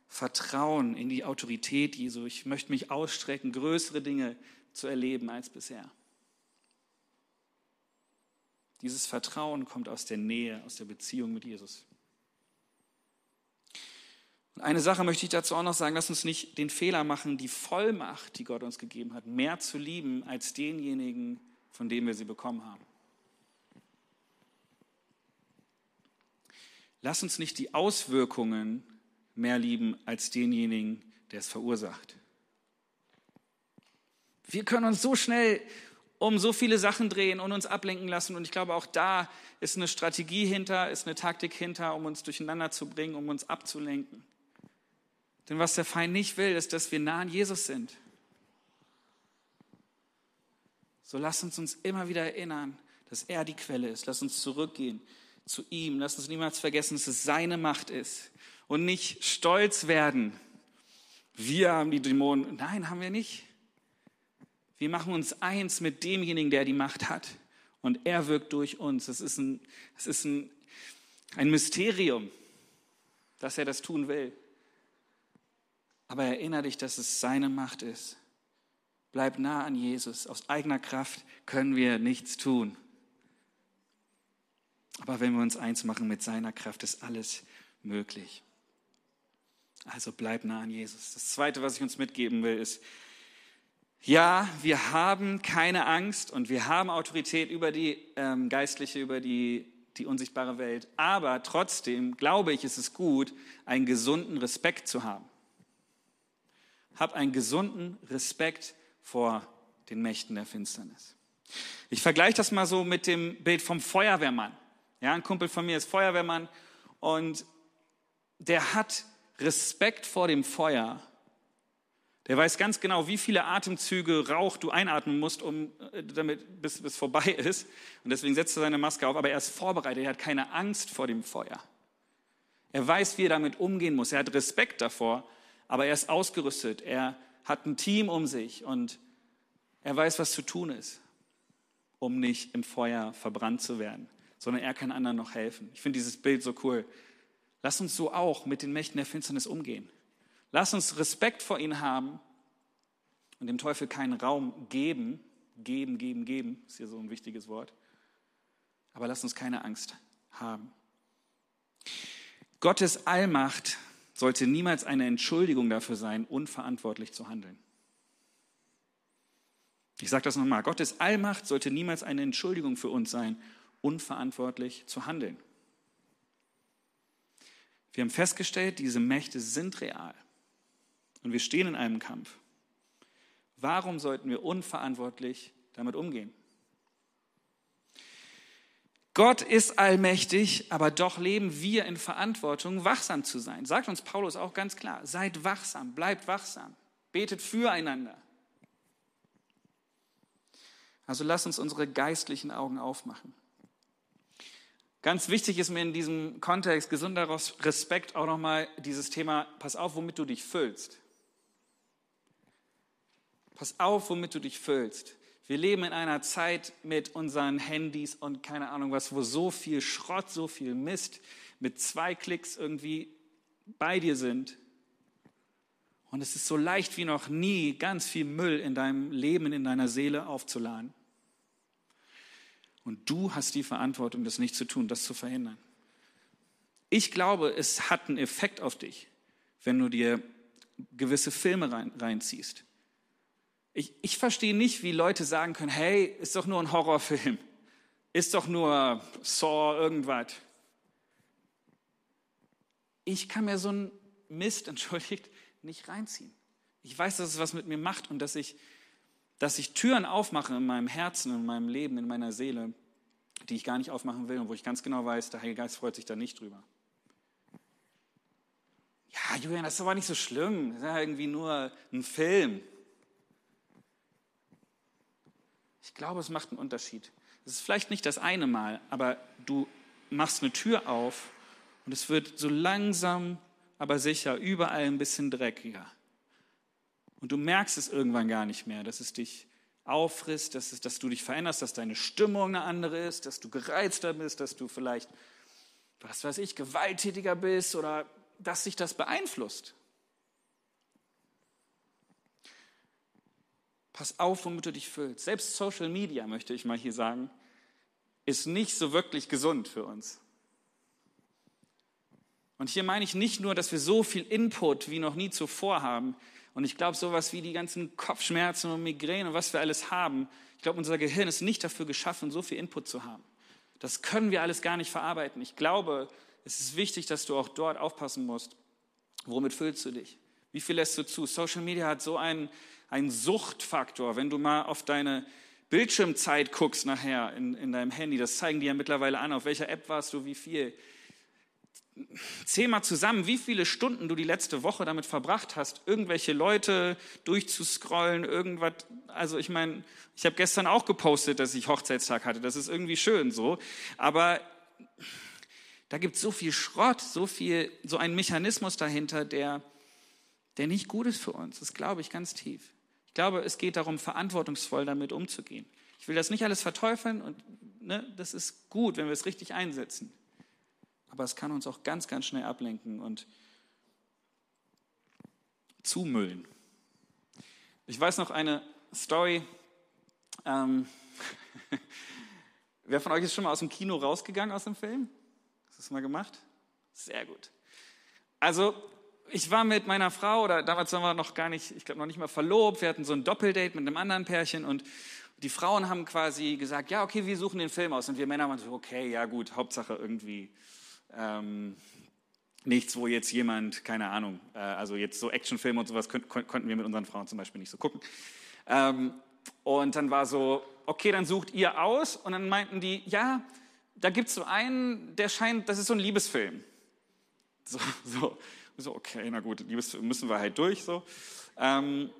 [SPEAKER 1] Vertrauen in die Autorität Jesu. Ich möchte mich ausstrecken, größere Dinge zu erleben als bisher. Dieses Vertrauen kommt aus der Nähe, aus der Beziehung mit Jesus. Und eine Sache möchte ich dazu auch noch sagen, lass uns nicht den Fehler machen, die Vollmacht, die Gott uns gegeben hat, mehr zu lieben als denjenigen, von dem wir sie bekommen haben. Lass uns nicht die Auswirkungen mehr lieben als denjenigen, der es verursacht. Wir können uns so schnell um so viele Sachen drehen und uns ablenken lassen. Und ich glaube, auch da ist eine Strategie hinter, ist eine Taktik hinter, um uns durcheinander zu bringen, um uns abzulenken. Denn was der Feind nicht will, ist, dass wir nah an Jesus sind. So lass uns uns immer wieder erinnern, dass er die Quelle ist. Lass uns zurückgehen zu ihm. Lass uns niemals vergessen, dass es seine Macht ist. Und nicht stolz werden. Wir haben die Dämonen. Nein, haben wir nicht. Wir machen uns eins mit demjenigen, der die Macht hat. Und er wirkt durch uns. Das ist ein, das ist ein, ein Mysterium, dass er das tun will. Aber erinnere dich, dass es seine Macht ist. Bleib nah an Jesus. Aus eigener Kraft können wir nichts tun. Aber wenn wir uns eins machen mit seiner Kraft, ist alles möglich. Also bleib nah an Jesus. Das Zweite, was ich uns mitgeben will, ist, ja, wir haben keine Angst und wir haben Autorität über die ähm, geistliche, über die, die unsichtbare Welt. Aber trotzdem glaube ich, ist es gut, einen gesunden Respekt zu haben. Hab einen gesunden Respekt vor den Mächten der Finsternis. Ich vergleiche das mal so mit dem Bild vom Feuerwehrmann. Ja, ein Kumpel von mir ist Feuerwehrmann und der hat Respekt vor dem Feuer der weiß ganz genau, wie viele Atemzüge Rauch du einatmen musst, um, äh, damit, bis es vorbei ist. Und deswegen setzt er seine Maske auf. Aber er ist vorbereitet. Er hat keine Angst vor dem Feuer. Er weiß, wie er damit umgehen muss. Er hat Respekt davor, aber er ist ausgerüstet. Er hat ein Team um sich und er weiß, was zu tun ist, um nicht im Feuer verbrannt zu werden, sondern er kann anderen noch helfen. Ich finde dieses Bild so cool. Lass uns so auch mit den Mächten der Finsternis umgehen. Lass uns Respekt vor ihnen haben und dem Teufel keinen Raum geben. Geben, geben, geben ist hier so ein wichtiges Wort. Aber lass uns keine Angst haben. Gottes Allmacht sollte niemals eine Entschuldigung dafür sein, unverantwortlich zu handeln. Ich sage das nochmal. Gottes Allmacht sollte niemals eine Entschuldigung für uns sein, unverantwortlich zu handeln. Wir haben festgestellt, diese Mächte sind real. Und wir stehen in einem Kampf. Warum sollten wir unverantwortlich damit umgehen? Gott ist allmächtig, aber doch leben wir in Verantwortung, wachsam zu sein. Sagt uns Paulus auch ganz klar. Seid wachsam, bleibt wachsam, betet füreinander. Also lasst uns unsere geistlichen Augen aufmachen. Ganz wichtig ist mir in diesem Kontext gesunder Respekt auch nochmal dieses Thema, pass auf, womit du dich füllst. Pass auf, womit du dich füllst. Wir leben in einer Zeit mit unseren Handys und keine Ahnung was, wo so viel Schrott, so viel Mist mit zwei Klicks irgendwie bei dir sind. Und es ist so leicht wie noch nie, ganz viel Müll in deinem Leben, in deiner Seele aufzuladen. Und du hast die Verantwortung, das nicht zu tun, das zu verhindern. Ich glaube, es hat einen Effekt auf dich, wenn du dir gewisse Filme rein, reinziehst. Ich, ich verstehe nicht, wie Leute sagen können, hey, ist doch nur ein Horrorfilm, ist doch nur Saw, irgendwas. Ich kann mir so einen Mist, entschuldigt, nicht reinziehen. Ich weiß, dass es was mit mir macht und dass ich, dass ich Türen aufmache in meinem Herzen, in meinem Leben, in meiner Seele, die ich gar nicht aufmachen will und wo ich ganz genau weiß, der Heilige Geist freut sich da nicht drüber. Ja, Julian, das ist aber nicht so schlimm. Das ist ja irgendwie nur ein Film. Ich glaube, es macht einen Unterschied. Es ist vielleicht nicht das eine Mal, aber du machst eine Tür auf und es wird so langsam, aber sicher überall ein bisschen dreckiger. Und du merkst es irgendwann gar nicht mehr, dass es dich auffrisst, dass, es, dass du dich veränderst, dass deine Stimmung eine andere ist, dass du gereizter bist, dass du vielleicht, was weiß ich, gewalttätiger bist oder dass sich das beeinflusst. Pass auf, womit du dich füllst. Selbst Social Media, möchte ich mal hier sagen, ist nicht so wirklich gesund für uns. Und hier meine ich nicht nur, dass wir so viel Input wie noch nie zuvor haben. Und ich glaube, sowas wie die ganzen Kopfschmerzen und Migräne und was wir alles haben, ich glaube, unser Gehirn ist nicht dafür geschaffen, so viel Input zu haben. Das können wir alles gar nicht verarbeiten. Ich glaube, es ist wichtig, dass du auch dort aufpassen musst. Womit füllst du dich? Wie viel lässt du zu? Social Media hat so einen, einen Suchtfaktor. Wenn du mal auf deine Bildschirmzeit guckst nachher in, in deinem Handy, das zeigen die ja mittlerweile an, auf welcher App warst du, wie viel. Zähl mal zusammen, wie viele Stunden du die letzte Woche damit verbracht hast, irgendwelche Leute durchzuscrollen, irgendwas. Also ich meine, ich habe gestern auch gepostet, dass ich Hochzeitstag hatte. Das ist irgendwie schön so. Aber da gibt es so viel Schrott, so viel, so ein Mechanismus dahinter, der, der nicht gut ist für uns. Das glaube ich ganz tief. Ich glaube, es geht darum, verantwortungsvoll damit umzugehen. Ich will das nicht alles verteufeln und ne, das ist gut, wenn wir es richtig einsetzen. Aber es kann uns auch ganz, ganz schnell ablenken und zumüllen. Ich weiß noch eine Story. Ähm, wer von euch ist schon mal aus dem Kino rausgegangen aus dem Film? das mal gemacht? Sehr gut. Also, ich war mit meiner Frau, oder damals waren wir noch gar nicht, ich glaube noch nicht mal verlobt, wir hatten so ein Doppeldate mit einem anderen Pärchen und die Frauen haben quasi gesagt, ja, okay, wir suchen den Film aus. Und wir Männer waren so, okay, ja gut, Hauptsache irgendwie ähm, nichts, wo jetzt jemand, keine Ahnung, äh, also jetzt so Actionfilme und sowas konnten, konnten wir mit unseren Frauen zum Beispiel nicht so gucken. Ähm, und dann war so, okay, dann sucht ihr aus. Und dann meinten die, ja, da gibt es so einen, der scheint, das ist so ein Liebesfilm. So, so, so okay, na gut, Liebesfilm müssen wir halt durch. So. Ähm,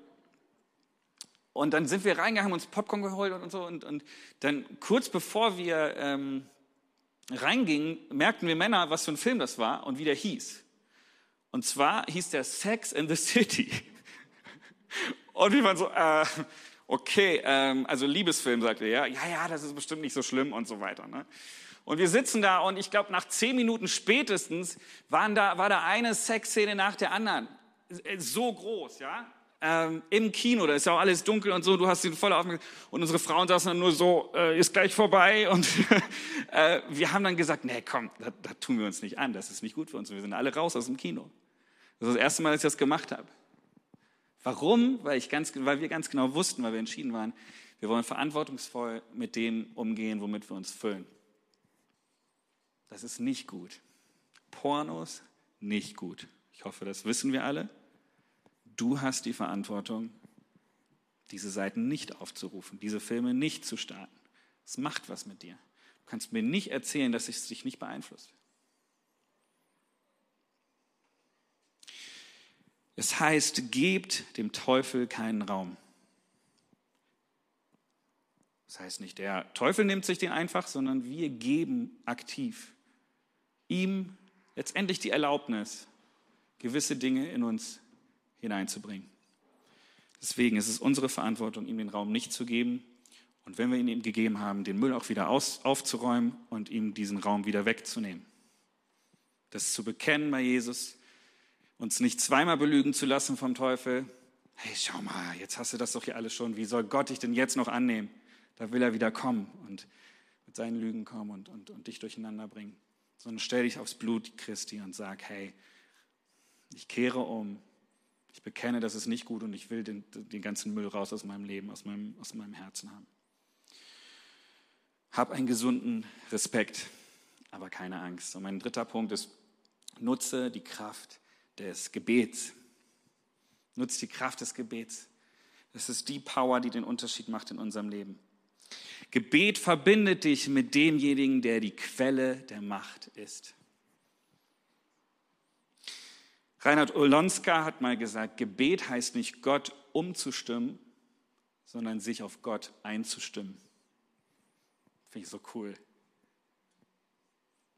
[SPEAKER 1] und dann sind wir reingegangen, haben uns Popcorn geholt und, so. Und, und dann kurz bevor wir ähm, reingingen, merkten wir Männer, was für ein Film das war und wie der hieß. Und zwar hieß der Sex in the City. Und wir waren so, äh, okay, ähm, also Liebesfilm, sagt er, ja, ja, ja, das ist bestimmt nicht so schlimm und so weiter. Ne? Und wir sitzen da und ich glaube, nach zehn Minuten spätestens waren da, war da eine Sexszene nach der anderen. So groß, ja. Ähm, Im Kino, da ist ja auch alles dunkel und so, du hast ihn voll aufmerksam. Und unsere Frauen saßen dann nur so, äh, ist gleich vorbei. Und äh, wir haben dann gesagt, nee, komm, da, tun wir uns nicht an, das ist nicht gut für uns. Wir sind alle raus aus dem Kino. Das ist das erste Mal, dass ich das gemacht habe. Warum? Weil, ich ganz, weil wir ganz genau wussten, weil wir entschieden waren, wir wollen verantwortungsvoll mit dem umgehen, womit wir uns füllen. Das ist nicht gut. Pornos nicht gut. Ich hoffe, das wissen wir alle. Du hast die Verantwortung, diese Seiten nicht aufzurufen, diese Filme nicht zu starten. Es macht was mit dir. Du kannst mir nicht erzählen, dass es dich nicht beeinflusst. Es heißt, gebt dem Teufel keinen Raum. Das heißt nicht, der Teufel nimmt sich den einfach, sondern wir geben aktiv ihm letztendlich die Erlaubnis, gewisse Dinge in uns hineinzubringen. Deswegen ist es unsere Verantwortung, ihm den Raum nicht zu geben und wenn wir ihn ihm gegeben haben, den Müll auch wieder aus, aufzuräumen und ihm diesen Raum wieder wegzunehmen. Das zu bekennen bei Jesus, uns nicht zweimal belügen zu lassen vom Teufel. Hey, schau mal, jetzt hast du das doch hier alles schon. Wie soll Gott dich denn jetzt noch annehmen? Da will er wieder kommen und mit seinen Lügen kommen und, und, und dich durcheinander bringen. Sondern stell dich aufs Blut Christi und sag, hey, ich kehre um, ich bekenne, das ist nicht gut und ich will den, den ganzen Müll raus aus meinem Leben, aus meinem, aus meinem Herzen haben. Hab einen gesunden Respekt, aber keine Angst. Und mein dritter Punkt ist, nutze die Kraft des Gebets. Nutze die Kraft des Gebets. Das ist die Power, die den Unterschied macht in unserem Leben. Gebet verbindet dich mit demjenigen, der die Quelle der Macht ist. Reinhard Olonska hat mal gesagt, Gebet heißt nicht Gott umzustimmen, sondern sich auf Gott einzustimmen. Finde ich so cool.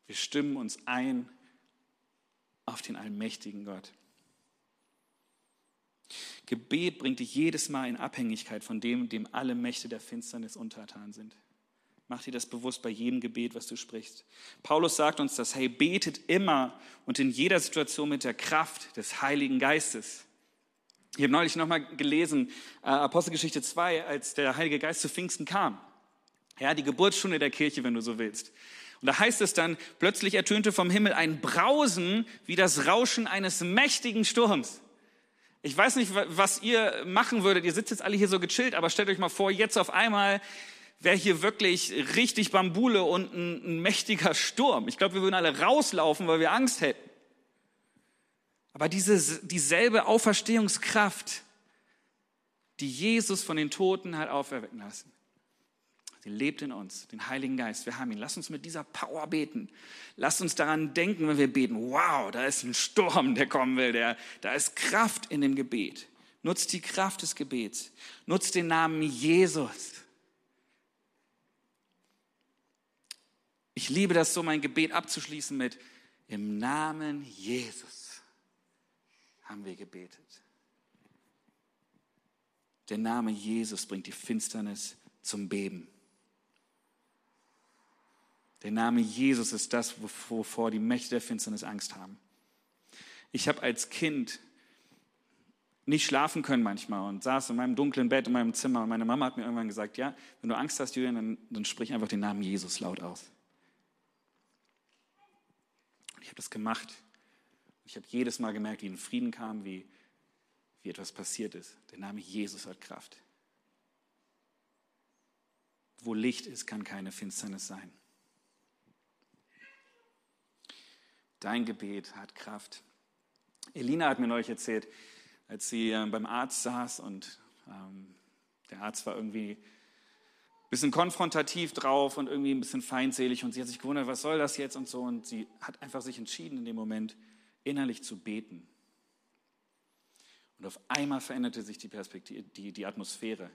[SPEAKER 1] Wir stimmen uns ein auf den allmächtigen Gott. Gebet bringt dich jedes Mal in Abhängigkeit von dem, dem alle Mächte der Finsternis untertan sind. Mach dir das bewusst bei jedem Gebet, was du sprichst. Paulus sagt uns das, hey, betet immer und in jeder Situation mit der Kraft des Heiligen Geistes. Ich habe neulich nochmal gelesen, äh, Apostelgeschichte 2, als der Heilige Geist zu Pfingsten kam. Ja, die Geburtsstunde der Kirche, wenn du so willst. Und da heißt es dann, plötzlich ertönte vom Himmel ein Brausen wie das Rauschen eines mächtigen Sturms. Ich weiß nicht, was ihr machen würdet. Ihr sitzt jetzt alle hier so gechillt, aber stellt euch mal vor, jetzt auf einmal wäre hier wirklich richtig Bambule und ein, ein mächtiger Sturm. Ich glaube, wir würden alle rauslaufen, weil wir Angst hätten. Aber diese, dieselbe Auferstehungskraft, die Jesus von den Toten hat auferwecken lassen, Sie lebt in uns, den Heiligen Geist. Wir haben ihn. Lass uns mit dieser Power beten. Lass uns daran denken, wenn wir beten. Wow, da ist ein Sturm, der kommen will. Der, da ist Kraft in dem Gebet. Nutzt die Kraft des Gebets. Nutzt den Namen Jesus. Ich liebe das so, mein Gebet abzuschließen mit, im Namen Jesus haben wir gebetet. Der Name Jesus bringt die Finsternis zum Beben. Der Name Jesus ist das, wovor die Mächte der Finsternis Angst haben. Ich habe als Kind nicht schlafen können manchmal und saß in meinem dunklen Bett in meinem Zimmer und meine Mama hat mir irgendwann gesagt, ja, wenn du Angst hast, Julian, dann, dann sprich einfach den Namen Jesus laut aus. Ich habe das gemacht. Ich habe jedes Mal gemerkt, wie ein Frieden kam, wie, wie etwas passiert ist. Der Name Jesus hat Kraft. Wo Licht ist, kann keine Finsternis sein. Dein Gebet hat Kraft. Elina hat mir neulich erzählt, als sie äh, beim Arzt saß und ähm, der Arzt war irgendwie bisschen konfrontativ drauf und irgendwie ein bisschen feindselig und sie hat sich gewundert, was soll das jetzt und so und sie hat einfach sich entschieden in dem Moment innerlich zu beten. Und auf einmal veränderte sich die Perspektive, die, die Atmosphäre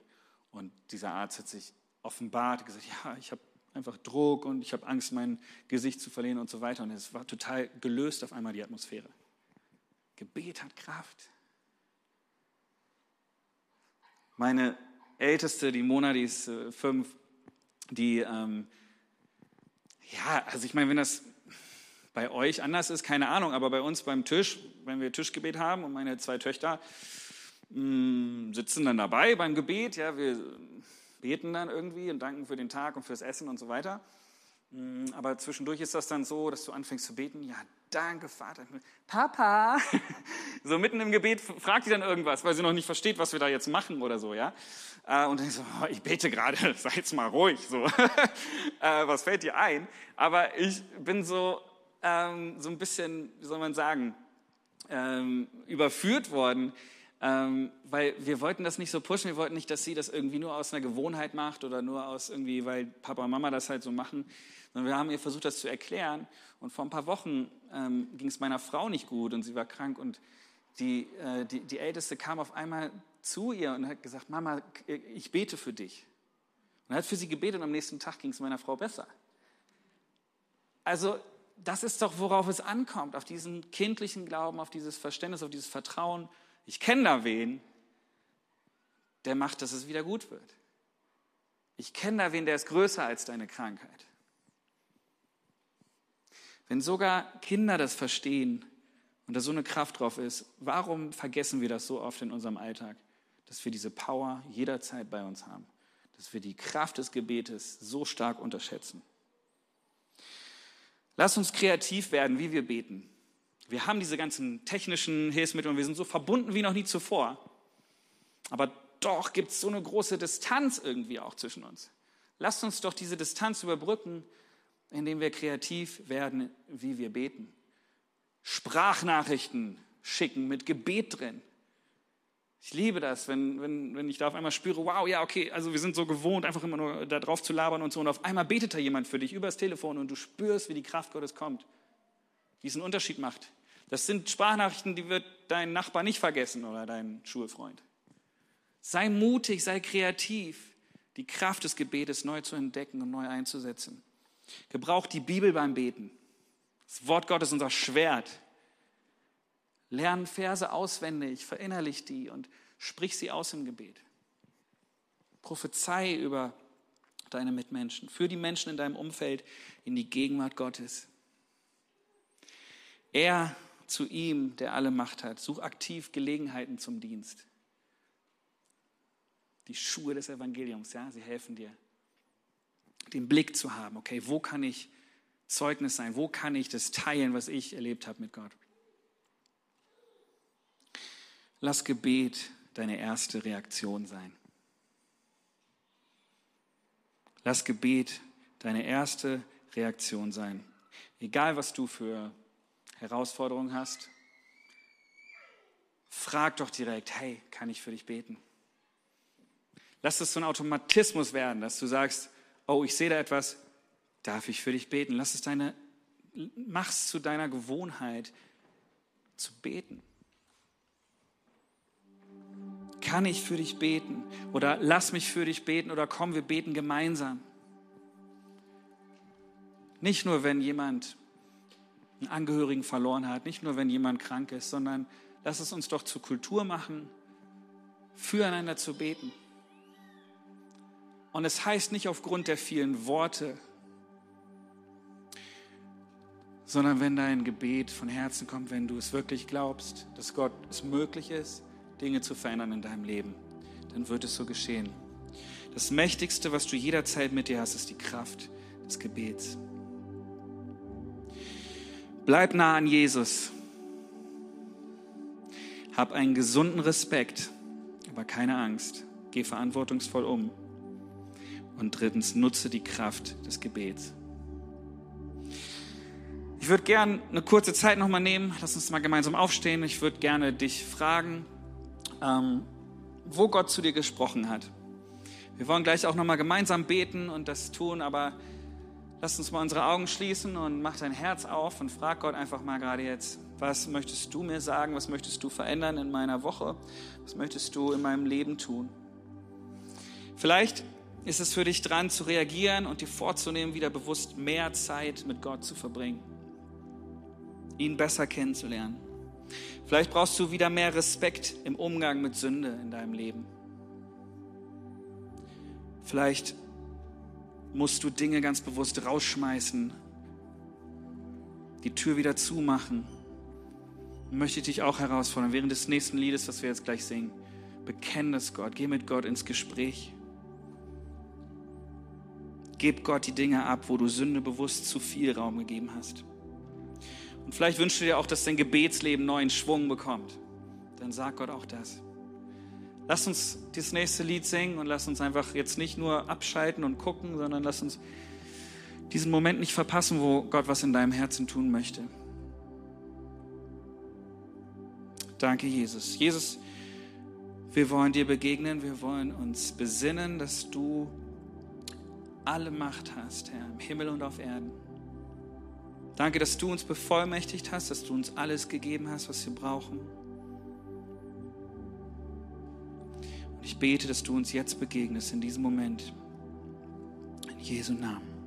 [SPEAKER 1] und dieser Arzt hat sich offenbart, gesagt, ja, ich habe einfach Druck und ich habe Angst, mein Gesicht zu verlieren und so weiter und es war total gelöst auf einmal die Atmosphäre. Gebet hat Kraft. Meine Älteste, die Mona, die ist äh, fünf, die, ähm, ja, also ich meine, wenn das bei euch anders ist, keine Ahnung, aber bei uns beim Tisch, wenn wir Tischgebet haben und meine zwei Töchter mh, mm, sitzen dann dabei beim Gebet, ja, wir beten dann irgendwie und danken für den Tag und fürs Essen und so weiter. Mm, aber zwischendurch ist das dann so, dass du anfängst zu beten, ja, danke Vater, Papa. So mitten im Gebet fragt sie dann irgendwas, weil sie noch nicht versteht, was wir da jetzt machen oder so, ja. Äh, und dann ich so, oh, ich bete gerade, sei jetzt mal ruhig, so. Äh, was fällt dir ein? Aber ich bin so, ähm, so ein bisschen, wie soll man sagen, ähm, überführt worden, ähm, weil wir wollten das nicht so pushen, wir wollten nicht, dass sie das irgendwie nur aus einer Gewohnheit macht oder nur aus irgendwie, weil Papa und Mama das halt so machen, sondern wir haben ihr versucht, das zu erklären. Und vor ein paar Wochen ähm, ging es meiner Frau nicht gut und sie war krank und die, äh, die, die Älteste kam auf einmal zu ihr und hat gesagt, Mama, ich bete für dich. Und hat für sie gebetet und am nächsten Tag ging es meiner Frau besser. Also das ist doch, worauf es ankommt, auf diesen kindlichen Glauben, auf dieses Verständnis, auf dieses Vertrauen. Ich kenne da wen, der macht, dass es wieder gut wird. Ich kenne da wen, der ist größer als deine Krankheit. Wenn sogar Kinder das verstehen, und da so eine Kraft drauf ist, warum vergessen wir das so oft in unserem Alltag, dass wir diese Power jederzeit bei uns haben, dass wir die Kraft des Gebetes so stark unterschätzen. Lass uns kreativ werden, wie wir beten. Wir haben diese ganzen technischen Hilfsmittel und wir sind so verbunden wie noch nie zuvor. Aber doch gibt es so eine große Distanz irgendwie auch zwischen uns. Lasst uns doch diese Distanz überbrücken, indem wir kreativ werden, wie wir beten. Sprachnachrichten schicken mit Gebet drin. Ich liebe das, wenn, wenn, wenn ich da auf einmal spüre, wow, ja, okay, also wir sind so gewohnt, einfach immer nur da drauf zu labern und so. Und auf einmal betet da jemand für dich übers Telefon und du spürst, wie die Kraft Gottes kommt. Wie es einen Unterschied macht. Das sind Sprachnachrichten, die wird dein Nachbar nicht vergessen oder dein Schulfreund. Sei mutig, sei kreativ, die Kraft des Gebetes neu zu entdecken und neu einzusetzen. Gebrauch die Bibel beim Beten. Das Wort Gottes ist unser Schwert. Lern Verse auswendig, verinnerlich die und sprich sie aus im Gebet. Prophezei über deine Mitmenschen, für die Menschen in deinem Umfeld in die Gegenwart Gottes. Er zu ihm, der alle Macht hat. Such aktiv Gelegenheiten zum Dienst. Die Schuhe des Evangeliums, ja, sie helfen dir, den Blick zu haben. Okay, wo kann ich Zeugnis sein? Wo kann ich das teilen, was ich erlebt habe mit Gott? Lass Gebet deine erste Reaktion sein. Lass Gebet deine erste Reaktion sein. Egal, was du für Herausforderungen hast, frag doch direkt, hey, kann ich für dich beten? Lass es so ein Automatismus werden, dass du sagst, oh, ich sehe da etwas, darf ich für dich beten? Lass es deine, mach's zu deiner Gewohnheit zu beten. Kann ich für dich beten? Oder lass mich für dich beten oder komm, wir beten gemeinsam. Nicht nur, wenn jemand einen Angehörigen verloren hat, nicht nur, wenn jemand krank ist, sondern lass es uns doch zur Kultur machen, füreinander zu beten. Und es heißt nicht aufgrund der vielen Worte, sondern wenn dein Gebet von Herzen kommt, wenn du es wirklich glaubst, dass Gott es möglich ist, Dinge zu verändern in deinem Leben, dann wird es so geschehen. Das Mächtigste, was du jederzeit mit dir hast, ist die Kraft des Gebets. Bleib nah an Jesus. Hab einen gesunden Respekt, aber keine Angst. Geh verantwortungsvoll um. Und drittens, nutze die Kraft des Gebets. Ich würde gerne eine kurze Zeit nochmal nehmen. Lass uns mal gemeinsam aufstehen. Ich würde gerne dich fragen, ähm, wo Gott zu dir gesprochen hat. Wir wollen gleich auch nochmal gemeinsam beten und das tun, aber Lass uns mal unsere Augen schließen und mach dein Herz auf und frag Gott einfach mal gerade jetzt, was möchtest du mir sagen, was möchtest du verändern in meiner Woche, was möchtest du in meinem Leben tun. Vielleicht ist es für dich dran zu reagieren und dir vorzunehmen, wieder bewusst mehr Zeit mit Gott zu verbringen, ihn besser kennenzulernen. Vielleicht brauchst du wieder mehr Respekt im Umgang mit Sünde in deinem Leben. Vielleicht musst du Dinge ganz bewusst rausschmeißen, die Tür wieder zumachen. Möchte ich dich auch herausfordern, während des nächsten Liedes, was wir jetzt gleich singen, bekenn es Gott, geh mit Gott ins Gespräch. Gib Gott die Dinge ab, wo du Sünde bewusst zu viel Raum gegeben hast. Und vielleicht wünschst du dir auch, dass dein Gebetsleben neuen Schwung bekommt. Dann sag Gott auch das. Lass uns das nächste Lied singen und lass uns einfach jetzt nicht nur abschalten und gucken, sondern lass uns diesen Moment nicht verpassen, wo Gott was in deinem Herzen tun möchte. Danke, Jesus. Jesus, wir wollen dir begegnen, wir wollen uns besinnen, dass du alle Macht hast, Herr, im Himmel und auf Erden. Danke, dass du uns bevollmächtigt hast, dass du uns alles gegeben hast, was wir brauchen. Ich bete, dass du uns jetzt begegnest in diesem Moment. In Jesu Namen.